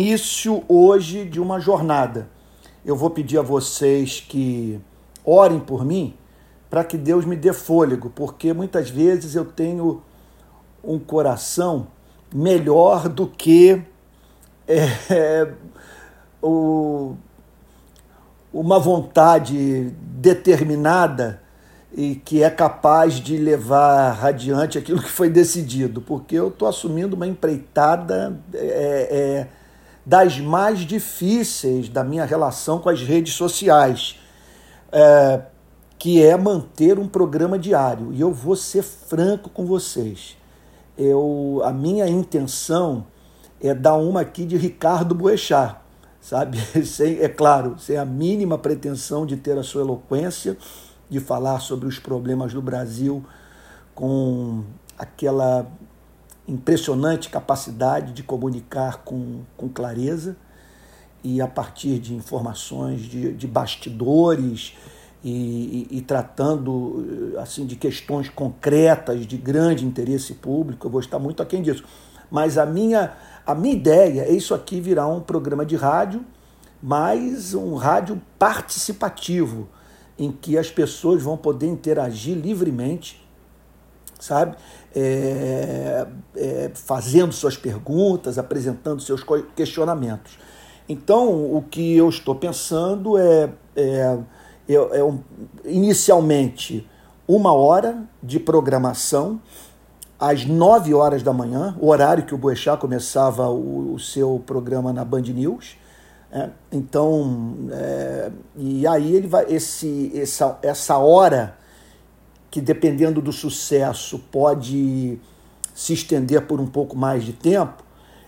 início hoje de uma jornada. Eu vou pedir a vocês que orem por mim para que Deus me dê fôlego, porque muitas vezes eu tenho um coração melhor do que é, o, uma vontade determinada e que é capaz de levar adiante aquilo que foi decidido, porque eu estou assumindo uma empreitada é, é, das mais difíceis da minha relação com as redes sociais, é, que é manter um programa diário. E eu vou ser franco com vocês. Eu, a minha intenção é dar uma aqui de Ricardo Boechat, sabe? Sem, é claro, sem a mínima pretensão de ter a sua eloquência, de falar sobre os problemas do Brasil com aquela impressionante capacidade de comunicar com, com clareza e a partir de informações de, de bastidores e, e, e, tratando assim de questões concretas de grande interesse público. Eu vou estar muito aquém disso. Mas a minha, a minha ideia é isso aqui virar um programa de rádio, mas um rádio participativo em que as pessoas vão poder interagir livremente, sabe? É, é, fazendo suas perguntas, apresentando seus questionamentos. Então, o que eu estou pensando é, é, é, um, inicialmente uma hora de programação às 9 horas da manhã, o horário que o Boechat começava o, o seu programa na Band News. É, então, é, e aí ele vai, esse, essa, essa hora, que dependendo do sucesso pode se estender por um pouco mais de tempo,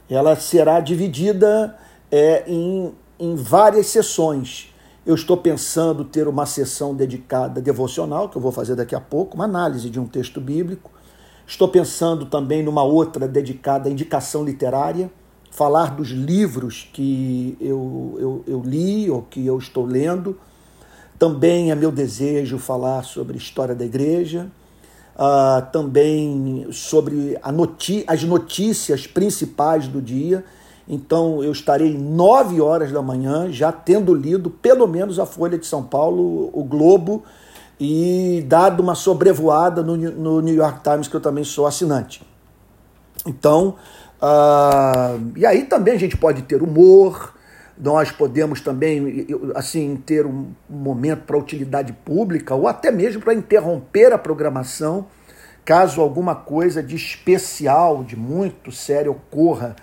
ela será dividida é, em, em várias sessões. Eu estou pensando ter uma sessão dedicada devocional, que eu vou fazer daqui a pouco, uma análise de um texto bíblico. Estou pensando também numa outra dedicada à indicação literária falar dos livros que eu, eu, eu li ou que eu estou lendo. Também é meu desejo falar sobre história da igreja, uh, também sobre noti as notícias principais do dia. Então eu estarei nove horas da manhã já tendo lido pelo menos a Folha de São Paulo, o Globo e dado uma sobrevoada no, no New York Times, que eu também sou assinante. Então, Uh, e aí também a gente pode ter humor, nós podemos também assim ter um momento para utilidade pública ou até mesmo para interromper a programação caso alguma coisa de especial, de muito sério ocorra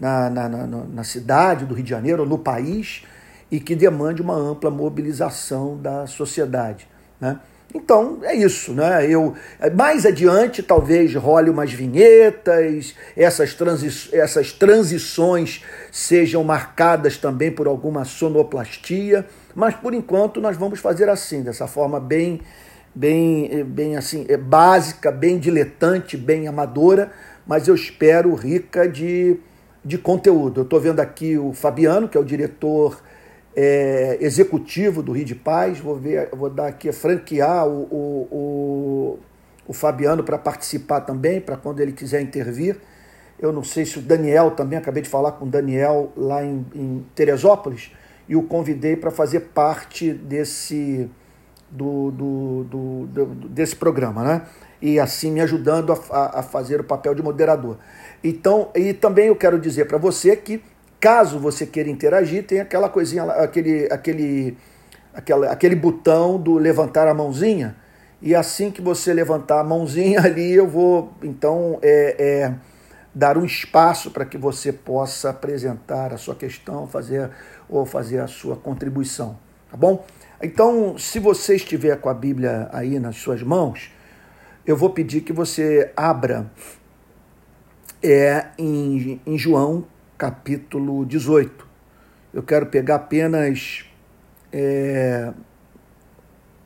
na, na, na, na cidade do Rio de Janeiro no país e que demande uma ampla mobilização da sociedade. Né? Então é isso, né? Eu mais adiante talvez role umas vinhetas, essas, transi essas transições sejam marcadas também por alguma sonoplastia, mas por enquanto nós vamos fazer assim, dessa forma bem bem bem assim, é básica, bem diletante, bem amadora, mas eu espero rica de de conteúdo. Eu estou vendo aqui o Fabiano, que é o diretor é, executivo do Rio de Paz. Vou, ver, vou dar aqui, franquear o, o, o, o Fabiano para participar também, para quando ele quiser intervir. Eu não sei se o Daniel também, acabei de falar com o Daniel lá em, em Teresópolis, e o convidei para fazer parte desse, do, do, do, do, desse programa, né? E assim me ajudando a, a fazer o papel de moderador. Então, e também eu quero dizer para você que Caso você queira interagir, tem aquela coisinha, aquele, aquele, aquela, aquele botão do levantar a mãozinha. E assim que você levantar a mãozinha ali, eu vou então é, é, dar um espaço para que você possa apresentar a sua questão, fazer ou fazer a sua contribuição, tá bom? Então, se você estiver com a Bíblia aí nas suas mãos, eu vou pedir que você abra é, em, em João capítulo 18. Eu quero pegar apenas é,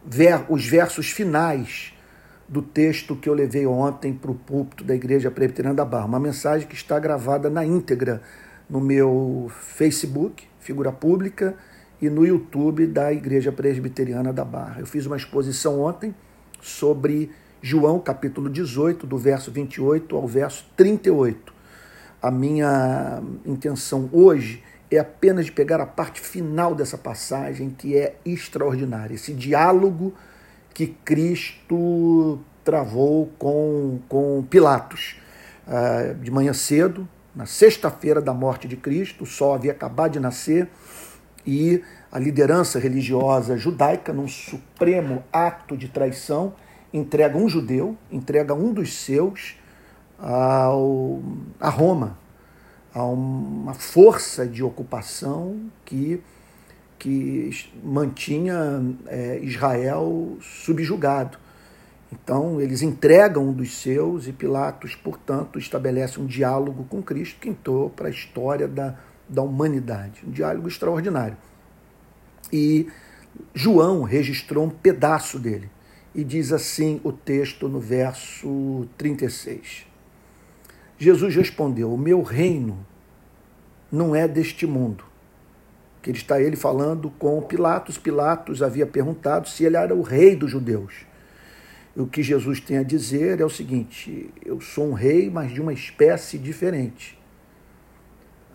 ver, os versos finais do texto que eu levei ontem para o púlpito da Igreja Presbiteriana da Barra. Uma mensagem que está gravada na íntegra no meu Facebook, figura pública, e no YouTube da Igreja Presbiteriana da Barra. Eu fiz uma exposição ontem sobre João, capítulo 18, do verso 28 ao verso 38 a minha intenção hoje é apenas de pegar a parte final dessa passagem, que é extraordinária. Esse diálogo que Cristo travou com, com Pilatos. Uh, de manhã cedo, na sexta-feira da morte de Cristo, o sol havia acabado de nascer e a liderança religiosa judaica, num supremo ato de traição, entrega um judeu, entrega um dos seus ao, a Roma, a uma força de ocupação que, que mantinha é, Israel subjugado. Então, eles entregam um dos seus e Pilatos, portanto, estabelece um diálogo com Cristo que entrou para a história da, da humanidade. Um diálogo extraordinário. E João registrou um pedaço dele. E diz assim o texto no verso 36. Jesus respondeu: O meu reino não é deste mundo. Que ele está ele falando com Pilatos. Pilatos havia perguntado se ele era o rei dos judeus. O que Jesus tem a dizer é o seguinte: eu sou um rei, mas de uma espécie diferente.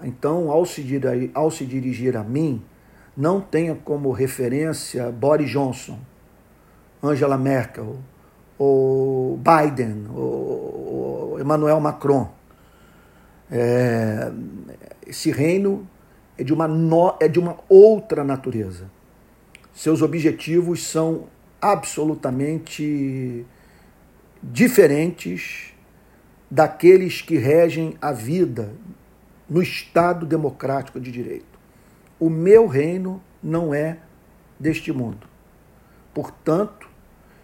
Então, ao se, dirigir, ao se dirigir a mim, não tenha como referência Boris Johnson, Angela Merkel, ou Biden, ou Emmanuel Macron. É, esse reino é de, uma no, é de uma outra natureza. Seus objetivos são absolutamente diferentes daqueles que regem a vida no Estado democrático de direito. O meu reino não é deste mundo. Portanto,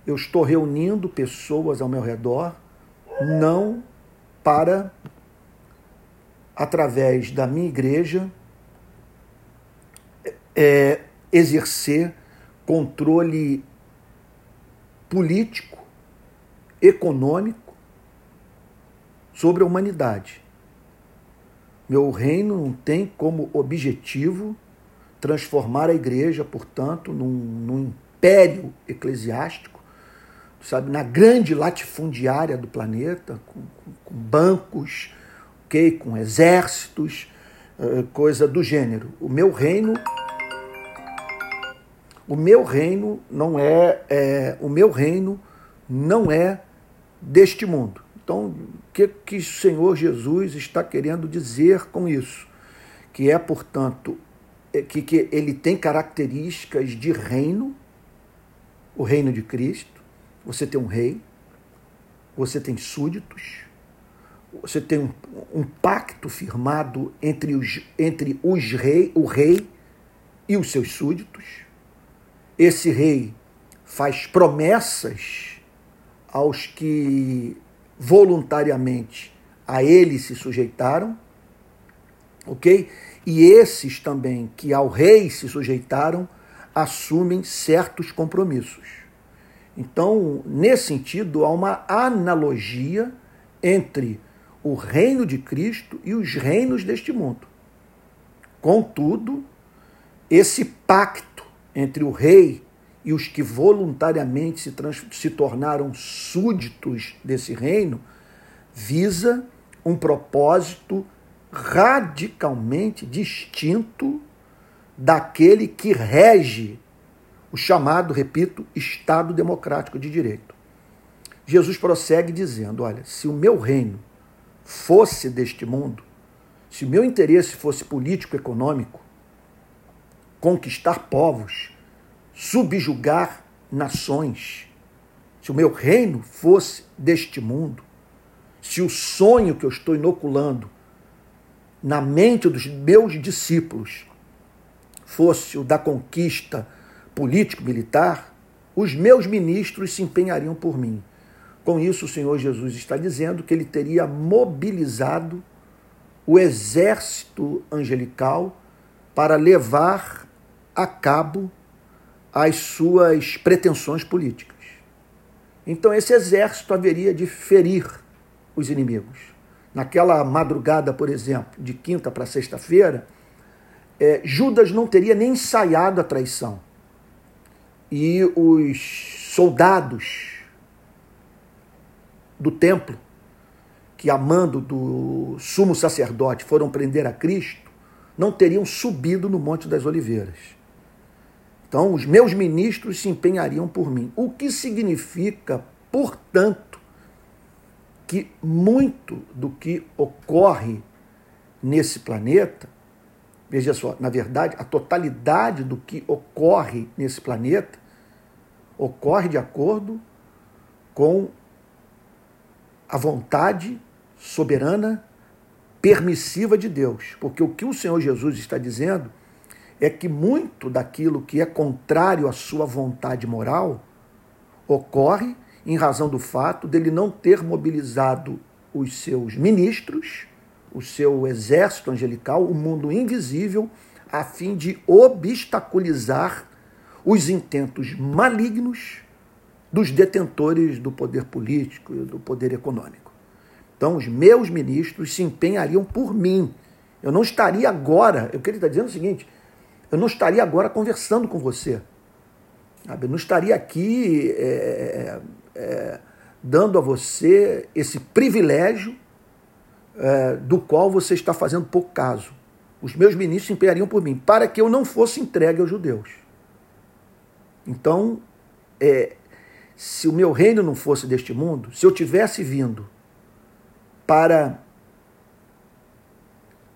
eu estou reunindo pessoas ao meu redor, não para, através da minha igreja, é, exercer controle político, econômico sobre a humanidade. Meu reino não tem como objetivo transformar a igreja, portanto, num, num império eclesiástico, sabe, na grande latifundiária do planeta, com, com bancos, okay, com exércitos, eh, coisa do gênero. O meu reino o meu reino não é, é, o meu reino não é deste mundo. Então, o que, que o Senhor Jesus está querendo dizer com isso? Que é, portanto, é, que, que ele tem características de reino, o reino de Cristo. Você tem um rei, você tem súditos, você tem um, um pacto firmado entre, os, entre os rei, o rei e os seus súditos esse rei faz promessas aos que voluntariamente a ele se sujeitaram, ok? E esses também que ao rei se sujeitaram assumem certos compromissos. Então, nesse sentido, há uma analogia entre o reino de Cristo e os reinos deste mundo. Contudo, esse pacto entre o rei e os que voluntariamente se, se tornaram súditos desse reino, visa um propósito radicalmente distinto daquele que rege o chamado, repito, Estado Democrático de Direito. Jesus prossegue dizendo: Olha, se o meu reino fosse deste mundo, se o meu interesse fosse político-econômico, conquistar povos, subjugar nações. Se o meu reino fosse deste mundo, se o sonho que eu estou inoculando na mente dos meus discípulos fosse o da conquista político-militar, os meus ministros se empenhariam por mim. Com isso, o Senhor Jesus está dizendo que ele teria mobilizado o exército angelical para levar a cabo as suas pretensões políticas. Então, esse exército haveria de ferir os inimigos. Naquela madrugada, por exemplo, de quinta para sexta-feira, é, Judas não teria nem ensaiado a traição. E os soldados do templo, que a mando do sumo sacerdote foram prender a Cristo, não teriam subido no Monte das Oliveiras. Então, os meus ministros se empenhariam por mim. O que significa, portanto, que muito do que ocorre nesse planeta, veja só, na verdade, a totalidade do que ocorre nesse planeta ocorre de acordo com a vontade soberana, permissiva de Deus. Porque o que o Senhor Jesus está dizendo é que muito daquilo que é contrário à sua vontade moral ocorre em razão do fato dele não ter mobilizado os seus ministros, o seu exército angelical, o mundo invisível, a fim de obstaculizar os intentos malignos dos detentores do poder político e do poder econômico. Então, os meus ministros se empenhariam por mim. Eu não estaria agora, o que ele está dizendo é o seguinte: eu não estaria agora conversando com você. Eu não estaria aqui é, é, dando a você esse privilégio é, do qual você está fazendo pouco caso. Os meus ministros se empenhariam por mim, para que eu não fosse entregue aos judeus. Então, é, se o meu reino não fosse deste mundo, se eu tivesse vindo para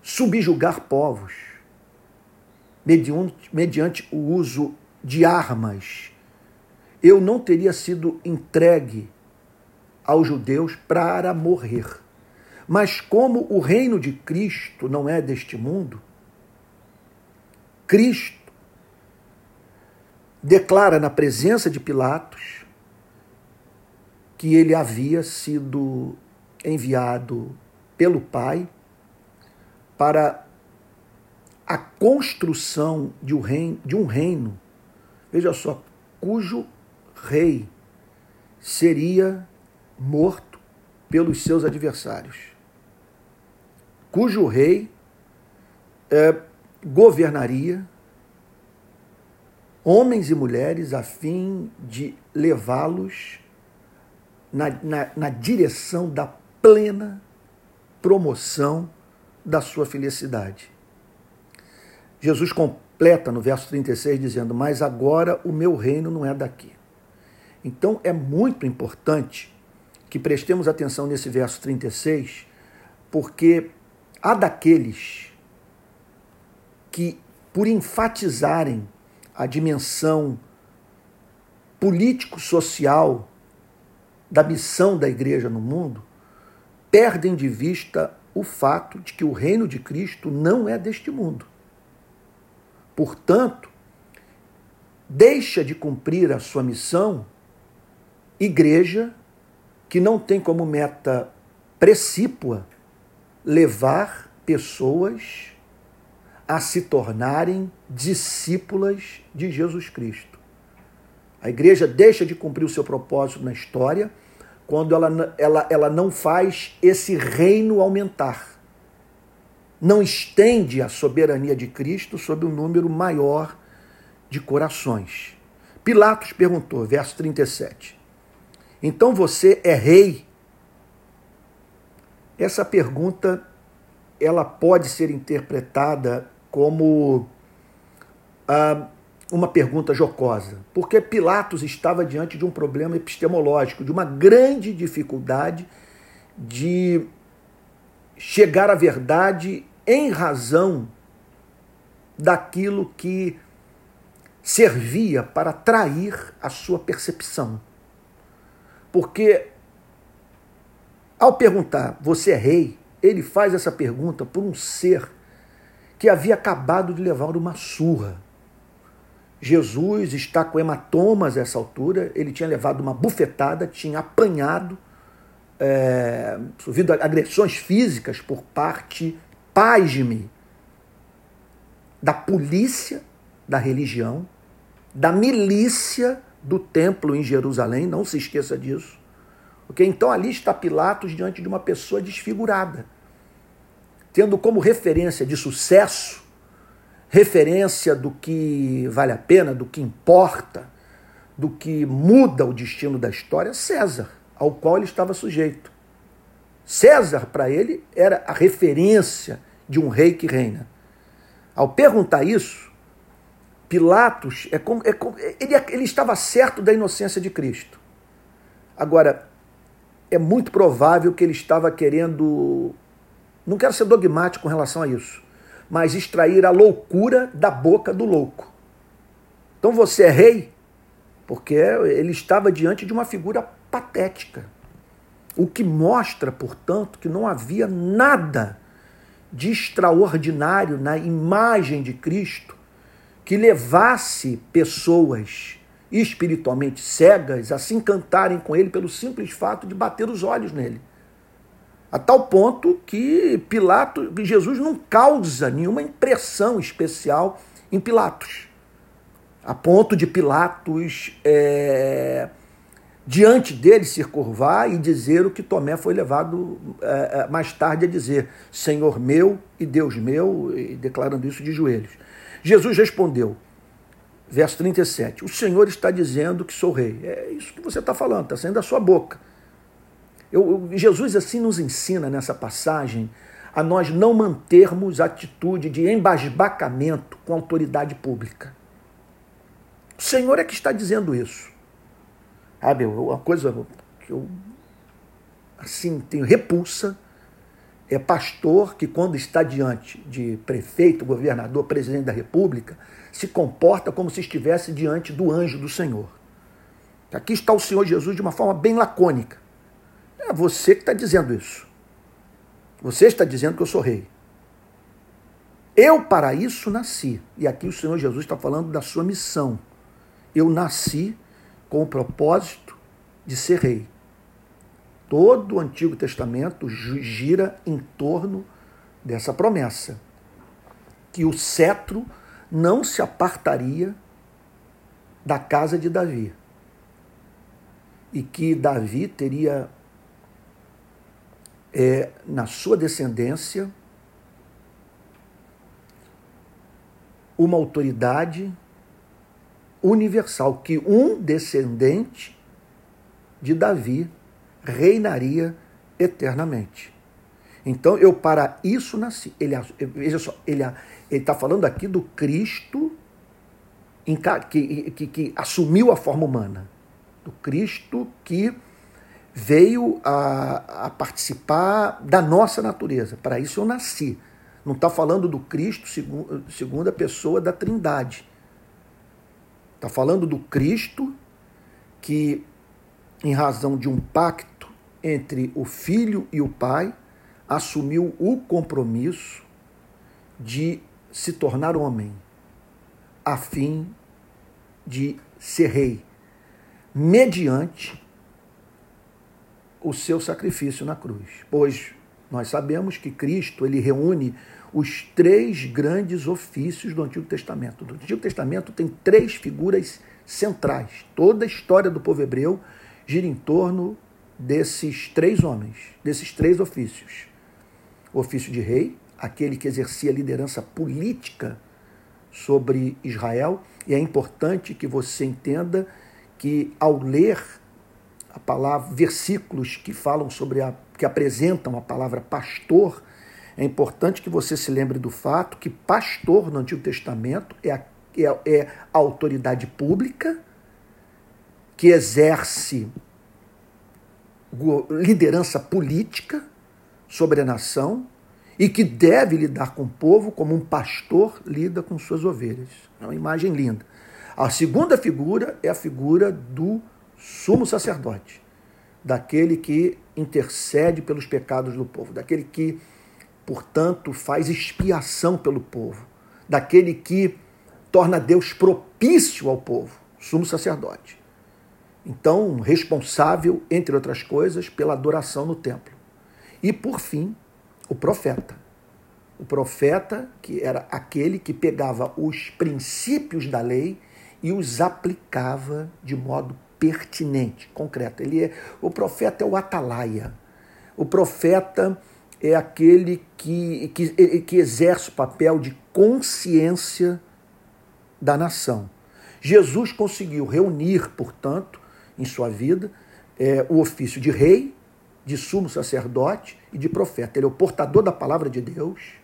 subjugar povos, mediante, mediante o uso de armas, eu não teria sido entregue aos judeus para morrer. Mas como o reino de Cristo não é deste mundo, Cristo declara na presença de Pilatos que ele havia sido enviado pelo Pai para a construção de um reino, de um reino veja só, cujo rei seria morto pelos seus adversários, cujo rei é, governaria homens e mulheres a fim de levá-los na, na, na direção da plena promoção da sua felicidade. Jesus completa no verso 36 dizendo: Mas agora o meu reino não é daqui. Então é muito importante que prestemos atenção nesse verso 36, porque há daqueles que, por enfatizarem a dimensão político-social da missão da igreja no mundo, perdem de vista o fato de que o reino de Cristo não é deste mundo. Portanto, deixa de cumprir a sua missão igreja que não tem como meta precípua levar pessoas a se tornarem discípulas de Jesus Cristo. A igreja deixa de cumprir o seu propósito na história quando ela, ela, ela não faz esse reino aumentar. Não estende a soberania de Cristo sobre um número maior de corações. Pilatos perguntou, verso 37. Então você é rei? Essa pergunta ela pode ser interpretada como ah, uma pergunta jocosa, porque Pilatos estava diante de um problema epistemológico, de uma grande dificuldade de chegar à verdade em razão daquilo que servia para trair a sua percepção. Porque ao perguntar, você é rei? Ele faz essa pergunta por um ser que havia acabado de levar uma surra. Jesus está com hematomas a essa altura, ele tinha levado uma bufetada, tinha apanhado, é, sofrido agressões físicas por parte, pasme, da polícia da religião, da milícia do templo em Jerusalém, não se esqueça disso. Porque então ali está Pilatos diante de uma pessoa desfigurada tendo como referência de sucesso, referência do que vale a pena, do que importa, do que muda o destino da história, César, ao qual ele estava sujeito. César, para ele, era a referência de um rei que reina. Ao perguntar isso, Pilatos é como, é como ele, ele estava certo da inocência de Cristo. Agora, é muito provável que ele estava querendo. Não quero ser dogmático com relação a isso, mas extrair a loucura da boca do louco. Então você é rei, porque ele estava diante de uma figura patética. O que mostra, portanto, que não havia nada de extraordinário na imagem de Cristo que levasse pessoas espiritualmente cegas a se encantarem com ele pelo simples fato de bater os olhos nele. A tal ponto que Pilatos, Jesus não causa nenhuma impressão especial em Pilatos. A ponto de Pilatos, é, diante dele, se curvar e dizer o que Tomé foi levado é, mais tarde a dizer: Senhor meu e Deus meu, e declarando isso de joelhos. Jesus respondeu: Verso 37. O Senhor está dizendo que sou rei. É isso que você está falando, está saindo da sua boca. Eu, Jesus assim nos ensina nessa passagem a nós não mantermos atitude de embasbacamento com autoridade pública. O Senhor é que está dizendo isso. Sabe, uma coisa que eu assim tenho repulsa é pastor que quando está diante de prefeito, governador, presidente da república, se comporta como se estivesse diante do anjo do Senhor. Aqui está o Senhor Jesus de uma forma bem lacônica. É você que está dizendo isso. Você está dizendo que eu sou rei. Eu para isso nasci. E aqui o Senhor Jesus está falando da sua missão. Eu nasci com o propósito de ser rei. Todo o Antigo Testamento gira em torno dessa promessa. Que o cetro não se apartaria da casa de Davi. E que Davi teria é, na sua descendência uma autoridade universal, que um descendente de Davi reinaria eternamente. Então eu para isso nasci. Ele, veja só, ele está falando aqui do Cristo que, que, que assumiu a forma humana. Do Cristo que veio a, a, participar da nossa natureza. Para isso eu nasci. Não está falando do Cristo segundo, segunda pessoa da Trindade. Está falando do Cristo que, em razão de um pacto entre o Filho e o Pai, assumiu o compromisso de se tornar homem, a fim de ser rei, mediante o seu sacrifício na cruz. Pois nós sabemos que Cristo ele reúne os três grandes ofícios do Antigo Testamento. Do Antigo Testamento tem três figuras centrais. Toda a história do povo hebreu gira em torno desses três homens, desses três ofícios o ofício de rei, aquele que exercia liderança política sobre Israel, e é importante que você entenda que ao ler a palavra versículos que falam sobre a que apresentam a palavra pastor, é importante que você se lembre do fato que pastor no Antigo Testamento é a, é, é a autoridade pública que exerce liderança política sobre a nação e que deve lidar com o povo como um pastor lida com suas ovelhas. É uma imagem linda. A segunda figura é a figura do sumo sacerdote, daquele que intercede pelos pecados do povo, daquele que, portanto, faz expiação pelo povo, daquele que torna Deus propício ao povo, sumo sacerdote. Então, responsável, entre outras coisas, pela adoração no templo. E, por fim, o profeta. O profeta, que era aquele que pegava os princípios da lei e os aplicava de modo pertinente, concreto. Ele é, o profeta é o atalaia. O profeta é aquele que, que, que exerce o papel de consciência da nação. Jesus conseguiu reunir, portanto, em sua vida, é, o ofício de rei, de sumo sacerdote e de profeta. Ele é o portador da palavra de Deus,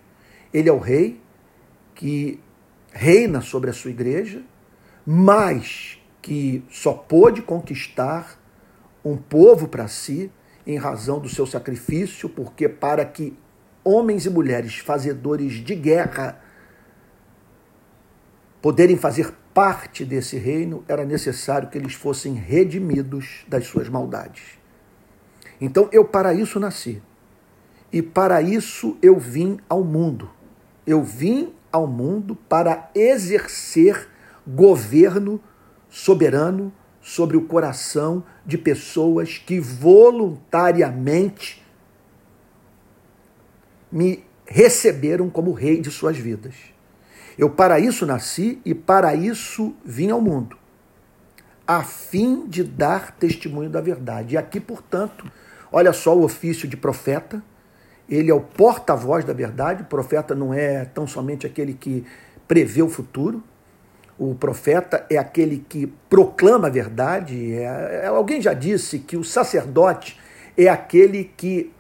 ele é o rei que reina sobre a sua igreja, mas que só pôde conquistar um povo para si em razão do seu sacrifício, porque para que homens e mulheres fazedores de guerra poderem fazer parte desse reino, era necessário que eles fossem redimidos das suas maldades. Então eu para isso nasci. E para isso eu vim ao mundo. Eu vim ao mundo para exercer governo soberano sobre o coração de pessoas que voluntariamente me receberam como rei de suas vidas. Eu para isso nasci e para isso vim ao mundo, a fim de dar testemunho da verdade. E aqui, portanto, olha só o ofício de profeta, ele é o porta-voz da verdade. O profeta não é tão somente aquele que prevê o futuro, o profeta é aquele que proclama a verdade. É, é, alguém já disse que o sacerdote é aquele que,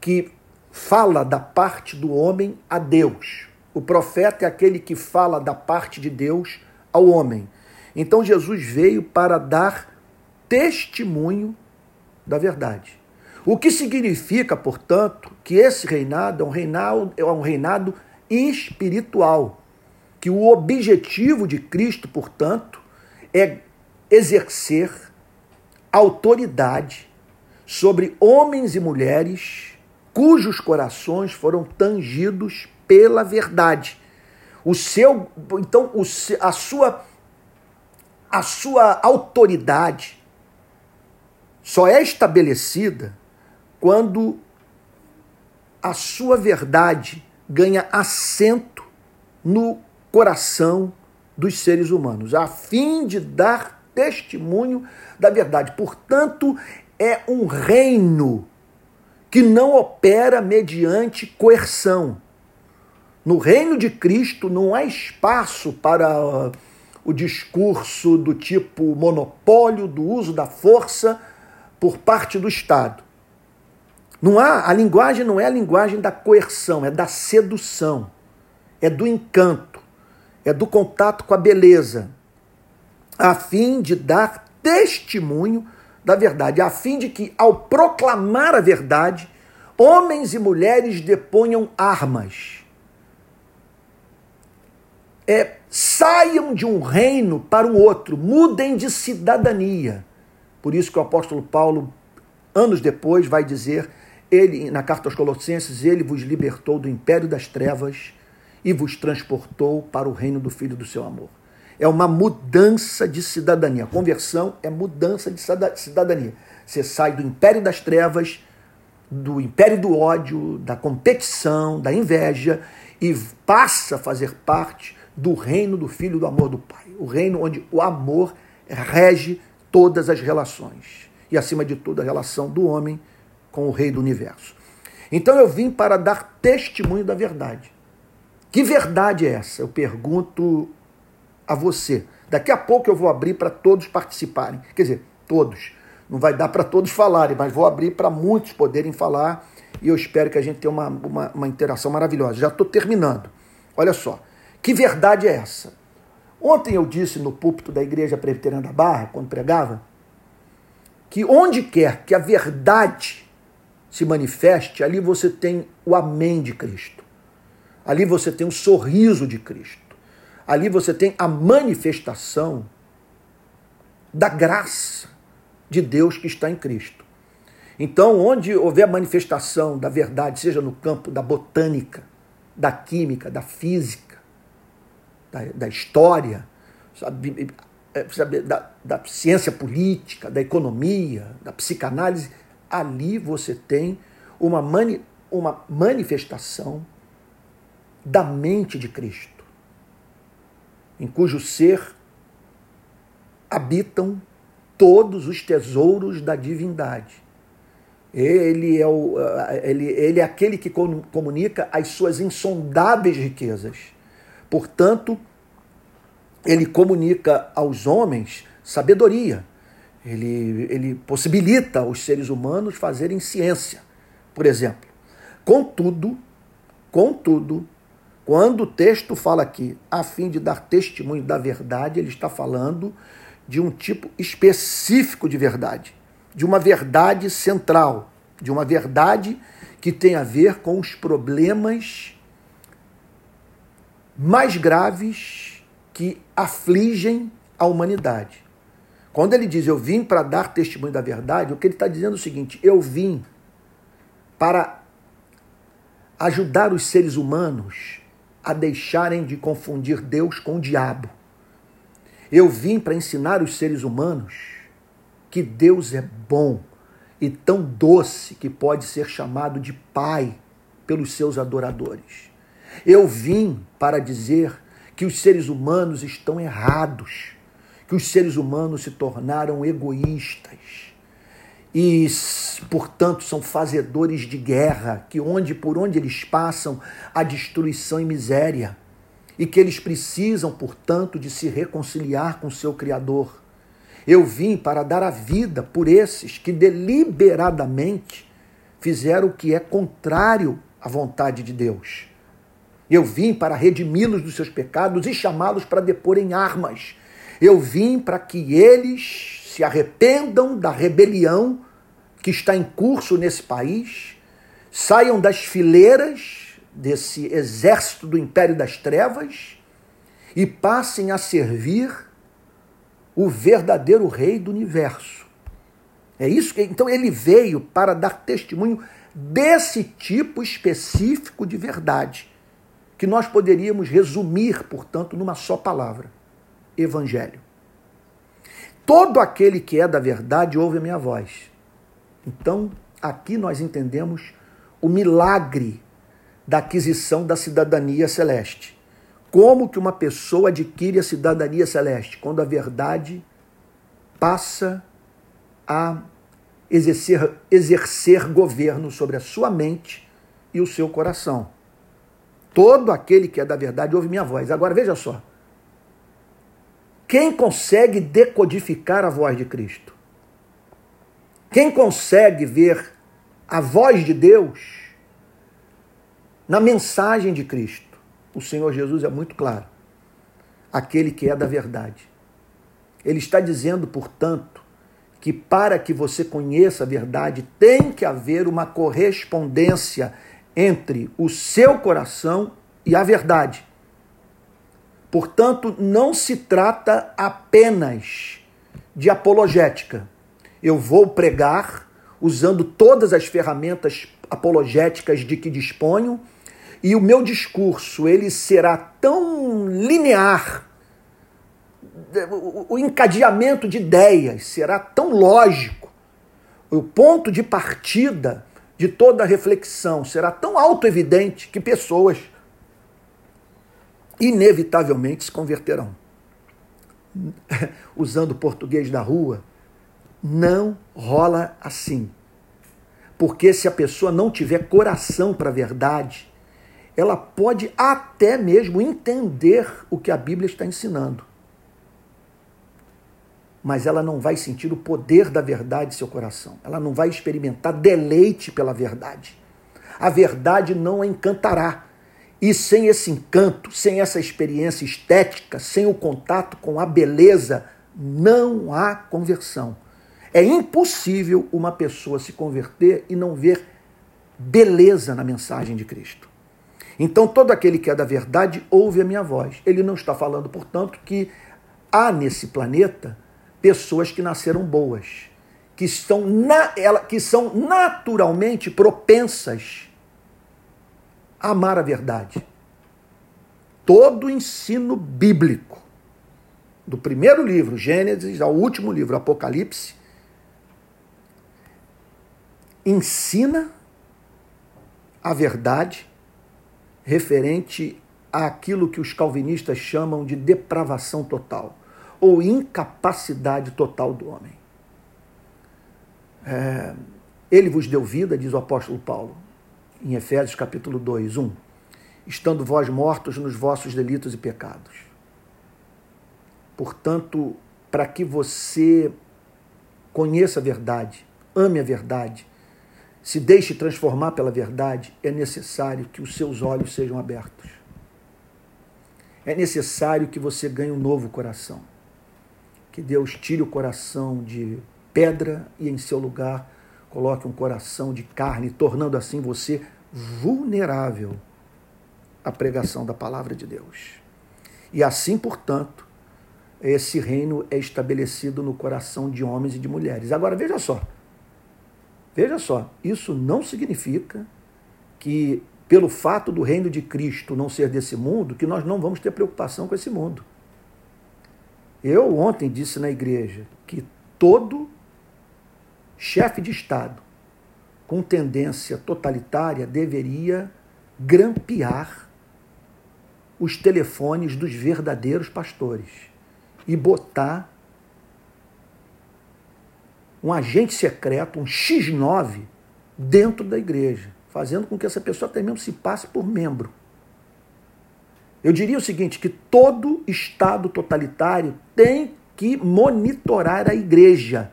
que fala da parte do homem a Deus. O profeta é aquele que fala da parte de Deus ao homem. Então Jesus veio para dar testemunho da verdade. O que significa, portanto, que esse reinado é um reinado, é um reinado espiritual que o objetivo de Cristo, portanto, é exercer autoridade sobre homens e mulheres cujos corações foram tangidos pela verdade. O seu, então, o, a sua a sua autoridade só é estabelecida quando a sua verdade ganha assento no coração dos seres humanos, a fim de dar testemunho da verdade. Portanto, é um reino que não opera mediante coerção. No reino de Cristo não há espaço para o discurso do tipo monopólio do uso da força por parte do Estado. Não há, a linguagem não é a linguagem da coerção, é da sedução, é do encanto é do contato com a beleza, a fim de dar testemunho da verdade, a fim de que, ao proclamar a verdade, homens e mulheres deponham armas. É, saiam de um reino para um outro, mudem de cidadania. Por isso que o apóstolo Paulo, anos depois, vai dizer, ele na carta aos Colossenses, ele vos libertou do império das trevas e vos transportou para o reino do Filho do seu amor. É uma mudança de cidadania. Conversão é mudança de cidadania. Você sai do império das trevas, do império do ódio, da competição, da inveja e passa a fazer parte do reino do Filho do amor do Pai. O reino onde o amor rege todas as relações. E acima de tudo, a relação do homem com o Rei do universo. Então eu vim para dar testemunho da verdade. Que verdade é essa? Eu pergunto a você. Daqui a pouco eu vou abrir para todos participarem. Quer dizer, todos. Não vai dar para todos falarem, mas vou abrir para muitos poderem falar e eu espero que a gente tenha uma, uma, uma interação maravilhosa. Já estou terminando. Olha só. Que verdade é essa? Ontem eu disse no púlpito da Igreja Presbiteriana da Barra, quando pregava, que onde quer que a verdade se manifeste, ali você tem o Amém de Cristo. Ali você tem o sorriso de Cristo. Ali você tem a manifestação da graça de Deus que está em Cristo. Então, onde houver manifestação da verdade, seja no campo da botânica, da química, da física, da, da história, sabe, é, sabe, da, da ciência política, da economia, da psicanálise, ali você tem uma, mani, uma manifestação da mente de Cristo, em cujo ser habitam todos os tesouros da divindade. Ele é, o, ele, ele é aquele que comunica as suas insondáveis riquezas. Portanto, ele comunica aos homens sabedoria. Ele, ele possibilita os seres humanos fazerem ciência, por exemplo. Contudo, contudo, Quando o texto fala aqui, a fim de dar testemunho da verdade, ele está falando de um tipo específico de verdade, de uma verdade central, de uma verdade que tem a ver com os problemas mais graves que afligem a humanidade. Quando ele diz eu vim para dar testemunho da verdade, o que ele está dizendo é o seguinte: eu vim para ajudar os seres humanos a deixarem de confundir Deus com o diabo. Eu vim para ensinar os seres humanos que Deus é bom e tão doce que pode ser chamado de Pai pelos seus adoradores. Eu vim para dizer que os seres humanos estão errados, que os seres humanos se tornaram egoístas, e, portanto, são fazedores de guerra, que onde por onde eles passam há destruição e miséria, e que eles precisam, portanto, de se reconciliar com seu Criador. Eu vim para dar a vida por esses que deliberadamente fizeram o que é contrário à vontade de Deus. Eu vim para redimi-los dos seus pecados e chamá-los para depor em armas. Eu vim para que eles se arrependam da rebelião que está em curso nesse país, saiam das fileiras desse exército do império das trevas e passem a servir o verdadeiro rei do universo. É isso que então ele veio para dar testemunho desse tipo específico de verdade, que nós poderíamos resumir, portanto, numa só palavra: evangelho. Todo aquele que é da verdade ouve a minha voz. Então, aqui nós entendemos o milagre da aquisição da cidadania celeste. Como que uma pessoa adquire a cidadania celeste? Quando a verdade passa a exercer, exercer governo sobre a sua mente e o seu coração. Todo aquele que é da verdade ouve minha voz. Agora veja só. Quem consegue decodificar a voz de Cristo? Quem consegue ver a voz de Deus na mensagem de Cristo? O Senhor Jesus é muito claro. Aquele que é da verdade. Ele está dizendo, portanto, que para que você conheça a verdade, tem que haver uma correspondência entre o seu coração e a verdade. Portanto, não se trata apenas de apologética. Eu vou pregar usando todas as ferramentas apologéticas de que disponho e o meu discurso ele será tão linear, o encadeamento de ideias será tão lógico, o ponto de partida de toda a reflexão será tão autoevidente que pessoas inevitavelmente se converterão. Usando o português da rua, não rola assim. Porque se a pessoa não tiver coração para a verdade, ela pode até mesmo entender o que a Bíblia está ensinando. Mas ela não vai sentir o poder da verdade em seu coração. Ela não vai experimentar deleite pela verdade. A verdade não a encantará. E sem esse encanto, sem essa experiência estética, sem o contato com a beleza, não há conversão. É impossível uma pessoa se converter e não ver beleza na mensagem de Cristo. Então, todo aquele que é da verdade ouve a minha voz. Ele não está falando, portanto, que há nesse planeta pessoas que nasceram boas, que, estão na, que são naturalmente propensas amar a verdade. Todo o ensino bíblico, do primeiro livro, Gênesis, ao último livro, Apocalipse, ensina a verdade referente àquilo que os calvinistas chamam de depravação total ou incapacidade total do homem. É, ele vos deu vida, diz o apóstolo Paulo em Efésios capítulo 2, 1. Estando vós mortos nos vossos delitos e pecados. Portanto, para que você conheça a verdade, ame a verdade, se deixe transformar pela verdade, é necessário que os seus olhos sejam abertos. é necessário que você ganhe um novo coração. Que Deus tire o coração de pedra e em seu lugar coloque um coração de carne, tornando assim você vulnerável à pregação da palavra de Deus. E assim, portanto, esse reino é estabelecido no coração de homens e de mulheres. Agora, veja só. Veja só, isso não significa que, pelo fato do reino de Cristo não ser desse mundo, que nós não vamos ter preocupação com esse mundo. Eu ontem disse na igreja que todo chefe de Estado com tendência totalitária deveria grampear os telefones dos verdadeiros pastores e botar um agente secreto, um X9, dentro da igreja, fazendo com que essa pessoa até mesmo se passe por membro. Eu diria o seguinte: que todo Estado totalitário tem que monitorar a igreja.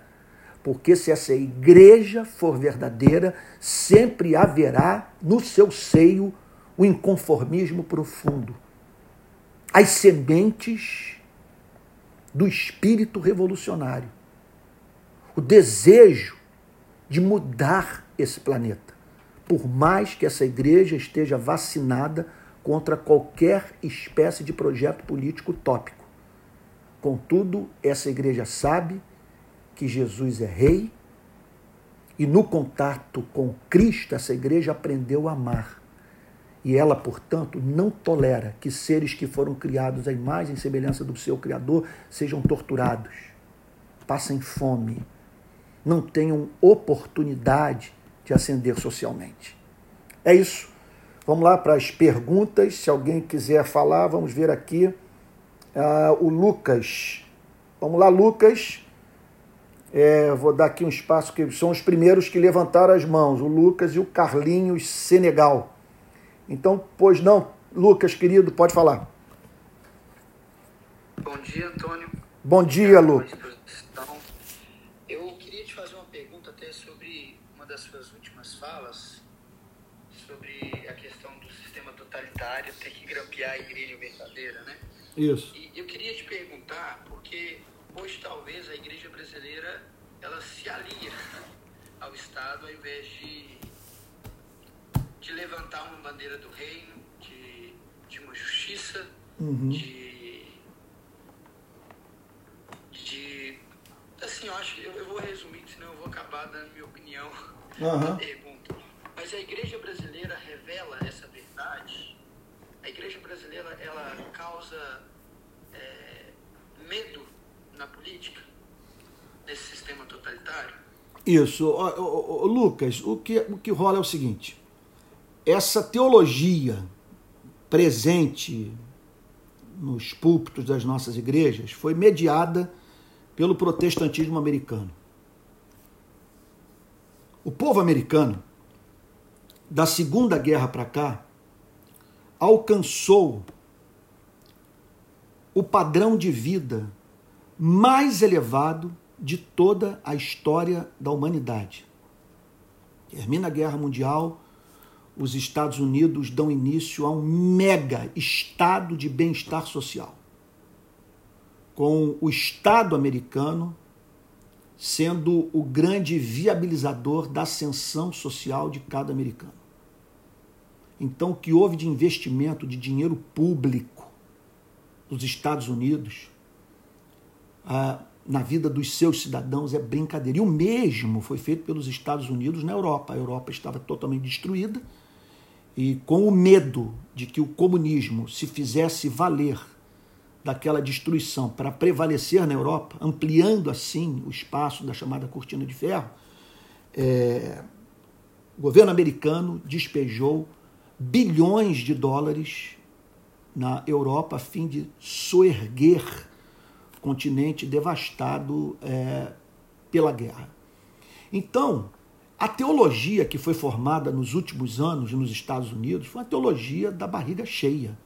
Porque se essa igreja for verdadeira, sempre haverá no seu seio o inconformismo profundo. As sementes do espírito revolucionário. O desejo de mudar esse planeta. Por mais que essa igreja esteja vacinada contra qualquer espécie de projeto político utópico. Contudo, essa igreja sabe que Jesus é rei e no contato com Cristo, essa igreja aprendeu a amar. E ela, portanto, não tolera que seres que foram criados à imagem e semelhança do seu Criador sejam torturados, passem fome, não tenham oportunidade de ascender socialmente. É isso. Vamos lá para as perguntas. Se alguém quiser falar, vamos ver aqui uh, o Lucas. Vamos lá, Lucas. É, vou dar aqui um espaço que são os primeiros que levantaram as mãos, o Lucas e o Carlinhos Senegal. Então, pois não, Lucas, querido, pode falar. Bom dia, Antônio. Bom dia, Lucas. Eu queria te fazer uma pergunta até sobre uma das suas últimas falas, sobre a questão do sistema totalitário ter que grampear a igreja verdadeira, né? Isso. E eu queria te perguntar, porque hoje talvez a igreja brasileira ela se alia ao Estado ao invés de, de levantar uma bandeira do reino, de, de uma justiça, Uhum. de, de. Assim, eu acho que eu, eu vou resumir, senão eu vou acabar dando minha opinião Aham. na pergunta. Mas a igreja brasileira revela essa verdade. A igreja brasileira ela causa é, medo na política, nesse sistema totalitário. Isso. Lucas, o que, o que rola é o seguinte: essa teologia presente nos púlpitos das nossas igrejas foi mediada pelo protestantismo americano. O povo americano, da Segunda Guerra para cá, alcançou o padrão de vida mais elevado de toda a história da humanidade. Termina a Guerra Mundial, os Estados Unidos dão início a um mega estado de bem-estar social, com o Estado americano sendo o grande viabilizador da ascensão social de cada americano. Então, o que houve de investimento de dinheiro público dos Estados Unidos ah, na vida dos seus cidadãos é brincadeira. E o mesmo foi feito pelos Estados Unidos na Europa. A Europa estava totalmente destruída e com o medo de que o comunismo se fizesse valer daquela destruição para prevalecer na Europa, ampliando assim o espaço da chamada cortina de ferro, é, o governo americano despejou bilhões de dólares na Europa a fim de soerguer o continente devastado é, pela guerra. Então, a teologia que foi formada nos últimos anos nos Estados Unidos foi uma teologia da barriga cheia.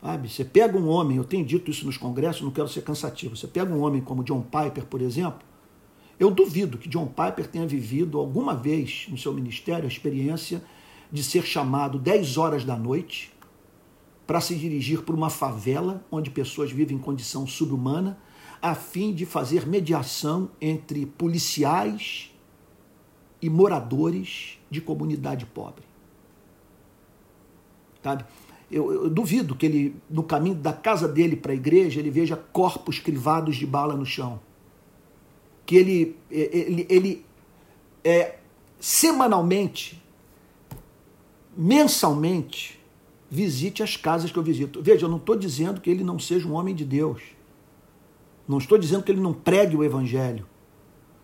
Sabe? Você pega um homem, eu tenho dito isso nos congressos, não quero ser cansativo. Você pega um homem como John Piper, por exemplo, eu duvido que John Piper tenha vivido alguma vez no seu ministério a experiência de ser chamado 10 horas da noite para se dirigir por uma favela onde pessoas vivem em condição subhumana, a fim de fazer mediação entre policiais e moradores de comunidade pobre. Sabe? Eu, eu, duvido que ele, no caminho da casa dele para a igreja, ele veja corpos crivados de bala no chão. Que ele, ele, ele é, semanalmente, mensalmente, visite as casas que eu visito. Veja, eu não estou dizendo que ele não seja um homem de Deus. Não estou dizendo que ele não pregue o evangelho.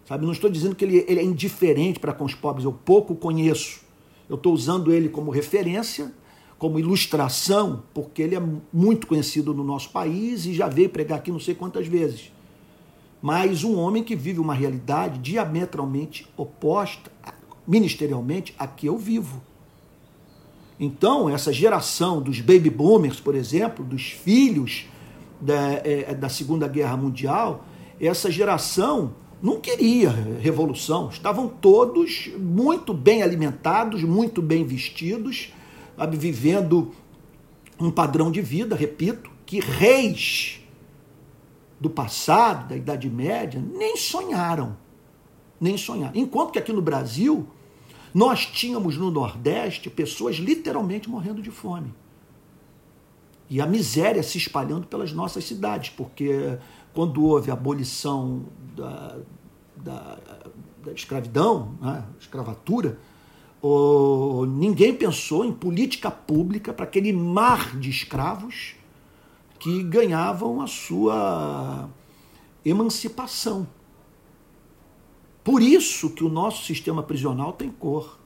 Sabe? Não estou dizendo que ele, ele é indiferente para com os pobres, eu pouco conheço. Eu estou usando ele como referência, como ilustração, porque ele é muito conhecido no nosso país e já veio pregar aqui não sei quantas vezes. Mas um homem que vive uma realidade diametralmente oposta, ministerialmente, a que eu vivo. Então, essa geração dos baby boomers, por exemplo, dos filhos da, é, da Segunda Guerra Mundial, essa geração não queria revolução. Estavam todos muito bem alimentados, muito bem vestidos, sabe, vivendo um padrão de vida, repito, que reis do passado, da Idade Média, nem sonharam. Nem sonharam. Enquanto que aqui no Brasil, nós tínhamos no Nordeste pessoas literalmente morrendo de fome. E a miséria se espalhando pelas nossas cidades, porque quando houve a abolição da, da, da escravidão, né, escravatura, ninguém pensou em política pública para aquele mar de escravos que ganhavam a sua emancipação. Por isso que o nosso sistema prisional tem cor.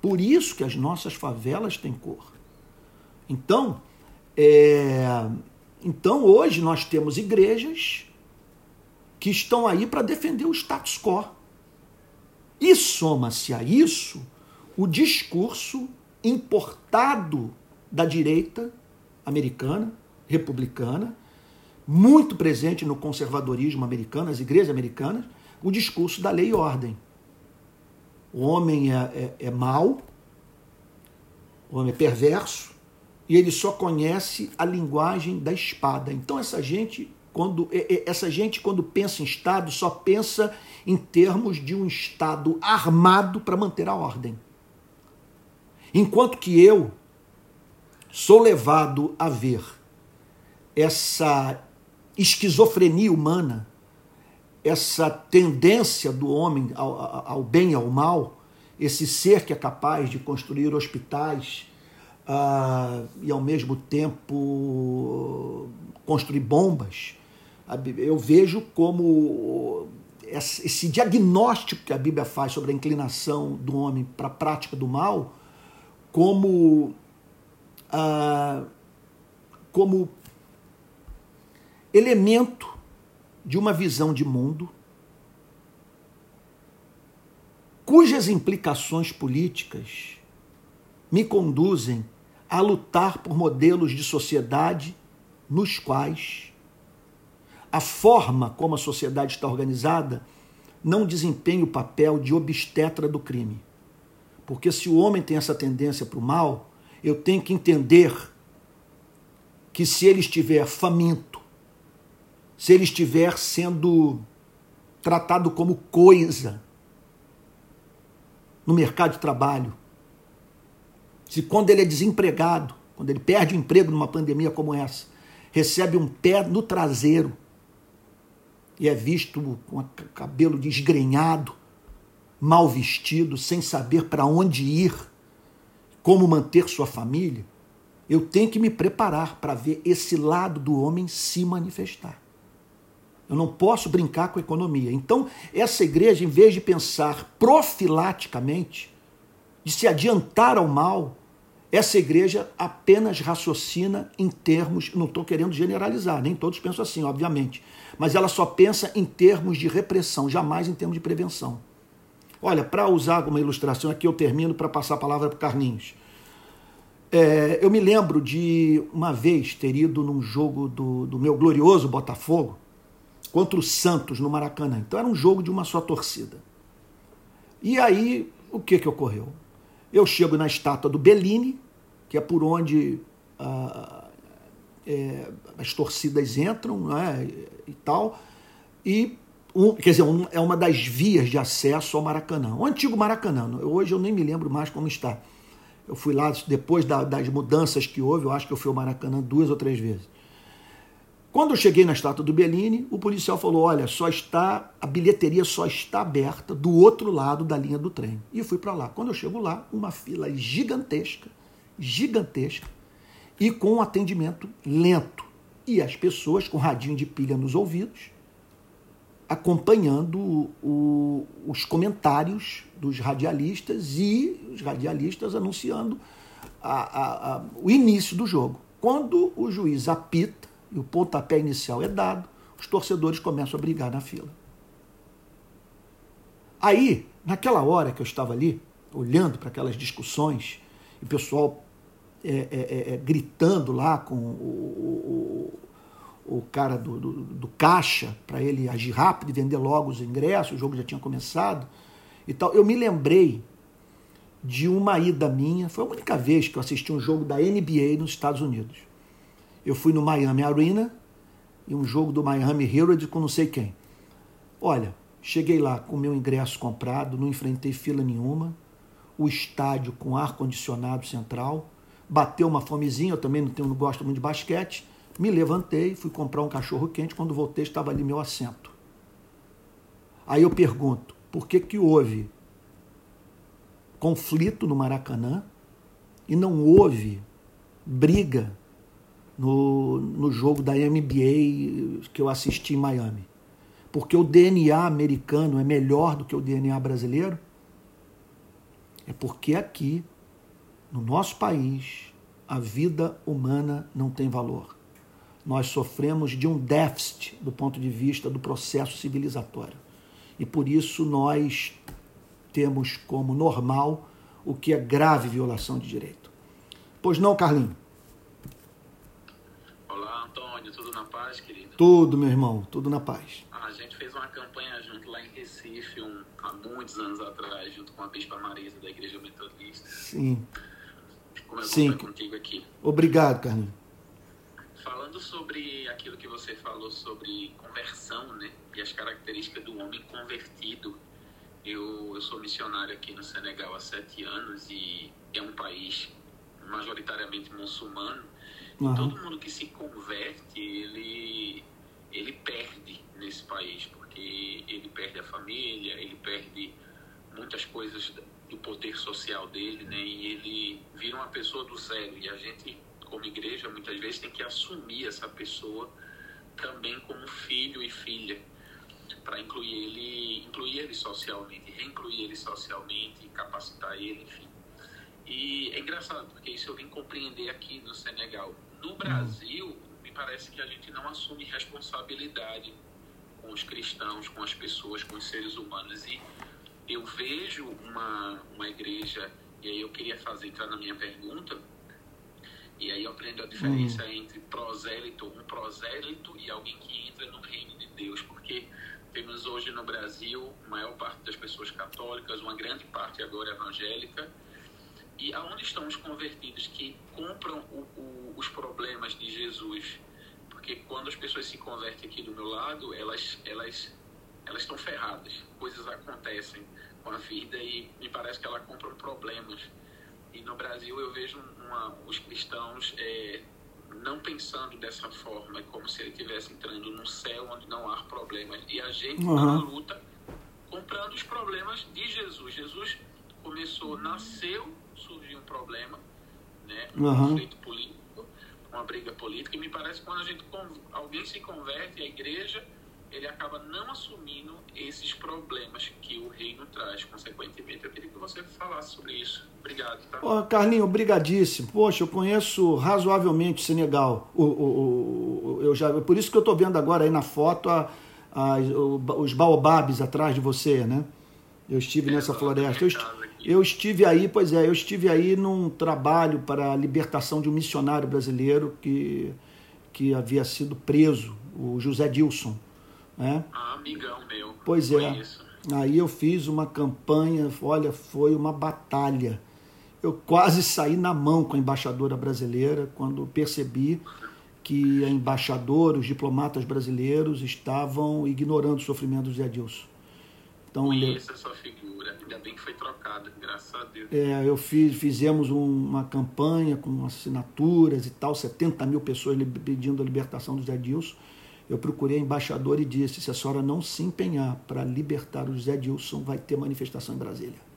Por isso que as nossas favelas têm cor. Então, é, então hoje nós temos igrejas que estão aí para defender o status quo. E soma-se a isso o discurso importado da direita americana, republicana, muito presente no conservadorismo americano, as igrejas americanas, o discurso da lei e ordem. O homem é, é, é mau, o homem é perverso, e ele só conhece a linguagem da espada. Então essa gente quando essa gente quando pensa em Estado só pensa em termos de um Estado armado para manter a ordem. Enquanto que eu sou levado a ver essa esquizofrenia humana, essa tendência do homem ao, ao bem e ao mal, esse ser que é capaz de construir hospitais uh, e ao mesmo tempo construir bombas, eu vejo como esse diagnóstico que a Bíblia faz sobre a inclinação do homem para a prática do mal, como, ah, como elemento de uma visão de mundo cujas implicações políticas me conduzem a lutar por modelos de sociedade nos quais a forma como a sociedade está organizada não desempenha o papel de obstetra do crime. Porque se o homem tem essa tendência para o mal, eu tenho que entender que se ele estiver faminto, se ele estiver sendo tratado como coisa no mercado de trabalho, se quando ele é desempregado, quando ele perde o emprego numa pandemia como essa, recebe um pé no traseiro, e é visto com cabelo desgrenhado, mal vestido, sem saber para onde ir, como manter sua família, eu tenho que me preparar para ver esse lado do homem se manifestar. Eu não posso brincar com a economia. Então, essa igreja, em vez de pensar profilaticamente, de se adiantar ao mal, essa igreja apenas raciocina em termos, não estou querendo generalizar, nem todos pensam assim, obviamente, mas ela só pensa em termos de repressão, jamais em termos de prevenção. Olha, para usar uma ilustração, aqui eu termino para passar a palavra para o Carlinhos. É, eu me lembro de uma vez ter ido num jogo do, do meu glorioso Botafogo contra o Santos no Maracanã. Então era um jogo de uma só torcida. E aí, o que, que ocorreu? Eu chego na estátua do Bellini, que é por onde a, é, as torcidas entram né, e tal, e um, quer dizer, um, é uma das vias de acesso ao Maracanã. O antigo Maracanã, hoje eu nem me lembro mais como está. Eu fui lá depois da, das mudanças que houve, eu acho que eu fui ao Maracanã duas ou três vezes. Quando eu cheguei na estátua do Bellini, o policial falou: olha, só está a bilheteria só está aberta do outro lado da linha do trem. E eu fui para lá. Quando eu chego lá, uma fila gigantesca, gigantesca, e com um atendimento lento. E as pessoas com radinho de pilha nos ouvidos, acompanhando o, os comentários dos radialistas e os radialistas anunciando a, a, a, o início do jogo. Quando o juiz apita e o pontapé inicial é dado, os torcedores começam a brigar na fila. Aí, naquela hora que eu estava ali, olhando para aquelas discussões, e o pessoal é, é, é, é gritando lá com o, o cara do, do, do caixa para ele agir rápido e vender logo os ingressos, o jogo já tinha começado e tal. Eu me lembrei de uma ida minha, foi a única vez que eu assisti um jogo da NBA nos Estados Unidos. Eu fui no Miami Arena e um jogo do Miami Herald com não sei quem. Olha, cheguei lá com meu ingresso comprado, não enfrentei fila nenhuma, o estádio com ar condicionado central, bateu uma fomezinha, eu também não, tenho, não gosto muito de basquete, me levantei, fui comprar um cachorro quente, quando voltei estava ali meu assento. Aí eu pergunto, por que que houve conflito no Maracanã e não houve briga no, no jogo da NBA que eu assisti em Miami? Porque o DNA americano é melhor do que o DNA brasileiro? É porque aqui, no nosso país, a vida humana não tem valor nós sofremos de um déficit do ponto de vista do processo civilizatório. E por isso nós temos como normal o que é grave violação de direito. Pois não, Carlinho? Olá, Antônio, tudo na paz, querido? Tudo, meu irmão, tudo na paz. A gente fez uma campanha junto lá em Recife, um, há muitos anos atrás, junto com a Bispa Marisa da Igreja Metodista. Sim. Como é Sim. contigo aqui. Obrigado, Carlinho falando sobre aquilo que você falou sobre conversão, né? E as características do homem convertido. Eu, eu sou missionário aqui no Senegal há sete anos e é um país majoritariamente muçulmano. Uhum. Todo mundo que se converte, ele, ele perde nesse país, porque ele perde a família, ele perde muitas coisas do poder social dele, né? E ele vira uma pessoa do zero. E a gente como igreja, muitas vezes tem que assumir essa pessoa também como filho e filha, para incluir ele, incluir ele socialmente, reincluir ele socialmente, capacitar ele, enfim. E é engraçado, porque isso eu vim compreender aqui no Senegal. No Brasil, me parece que a gente não assume responsabilidade com os cristãos, com as pessoas, com os seres humanos. E eu vejo uma, uma igreja, e aí eu queria fazer entrar na minha pergunta, e aí eu aprendo a diferença uhum. entre prosélito, um prosélito e alguém que entra no reino de Deus, porque temos hoje no Brasil a maior parte das pessoas católicas, uma grande parte agora evangélica, e aonde estão os convertidos que compram o, o, os problemas de Jesus? Porque quando as pessoas se convertem aqui do meu lado, elas elas elas estão ferradas, coisas acontecem com a vida e me parece que elas compram problemas e no Brasil eu vejo uma, os cristãos é, não pensando dessa forma, é como se ele estivesse entrando num céu onde não há problemas. E a gente uhum. na luta, comprando os problemas de Jesus. Jesus começou, nasceu, surgiu um problema, né, um uhum. conflito político, uma briga política, e me parece que quando a gente, alguém se converte à igreja, ele acaba não assumindo esses problemas que o reino traz, consequentemente. Eu queria que você falasse sobre isso. Obrigado. Tá? Oh, Carlinho, obrigadíssimo. Poxa, eu conheço razoavelmente o Senegal. O, o, o, eu já, por isso que eu estou vendo agora aí na foto a, a, os baobabs atrás de você, né? Eu estive é, nessa floresta. Eu, eu estive aí, pois é, eu estive aí num trabalho para a libertação de um missionário brasileiro que, que havia sido preso, o José Dilson. Né? Ah, amigão meu. Pois é. Aí eu fiz uma campanha, olha, foi uma batalha. eu quase saí na mão com a embaixadora brasileira quando percebi que a embaixadora, os diplomatas brasileiros estavam ignorando o sofrimento do Zé Adilson. Então, Conheço essa figura, ainda bem que foi trocada, graças a Deus. É, eu fiz, fizemos uma campanha com assinaturas e tal, 70 mil pessoas pedindo a libertação do Zé Adilson. Eu procurei a embaixadora e disse: se a senhora não se empenhar para libertar o Zé Adilson, vai ter manifestação em Brasília.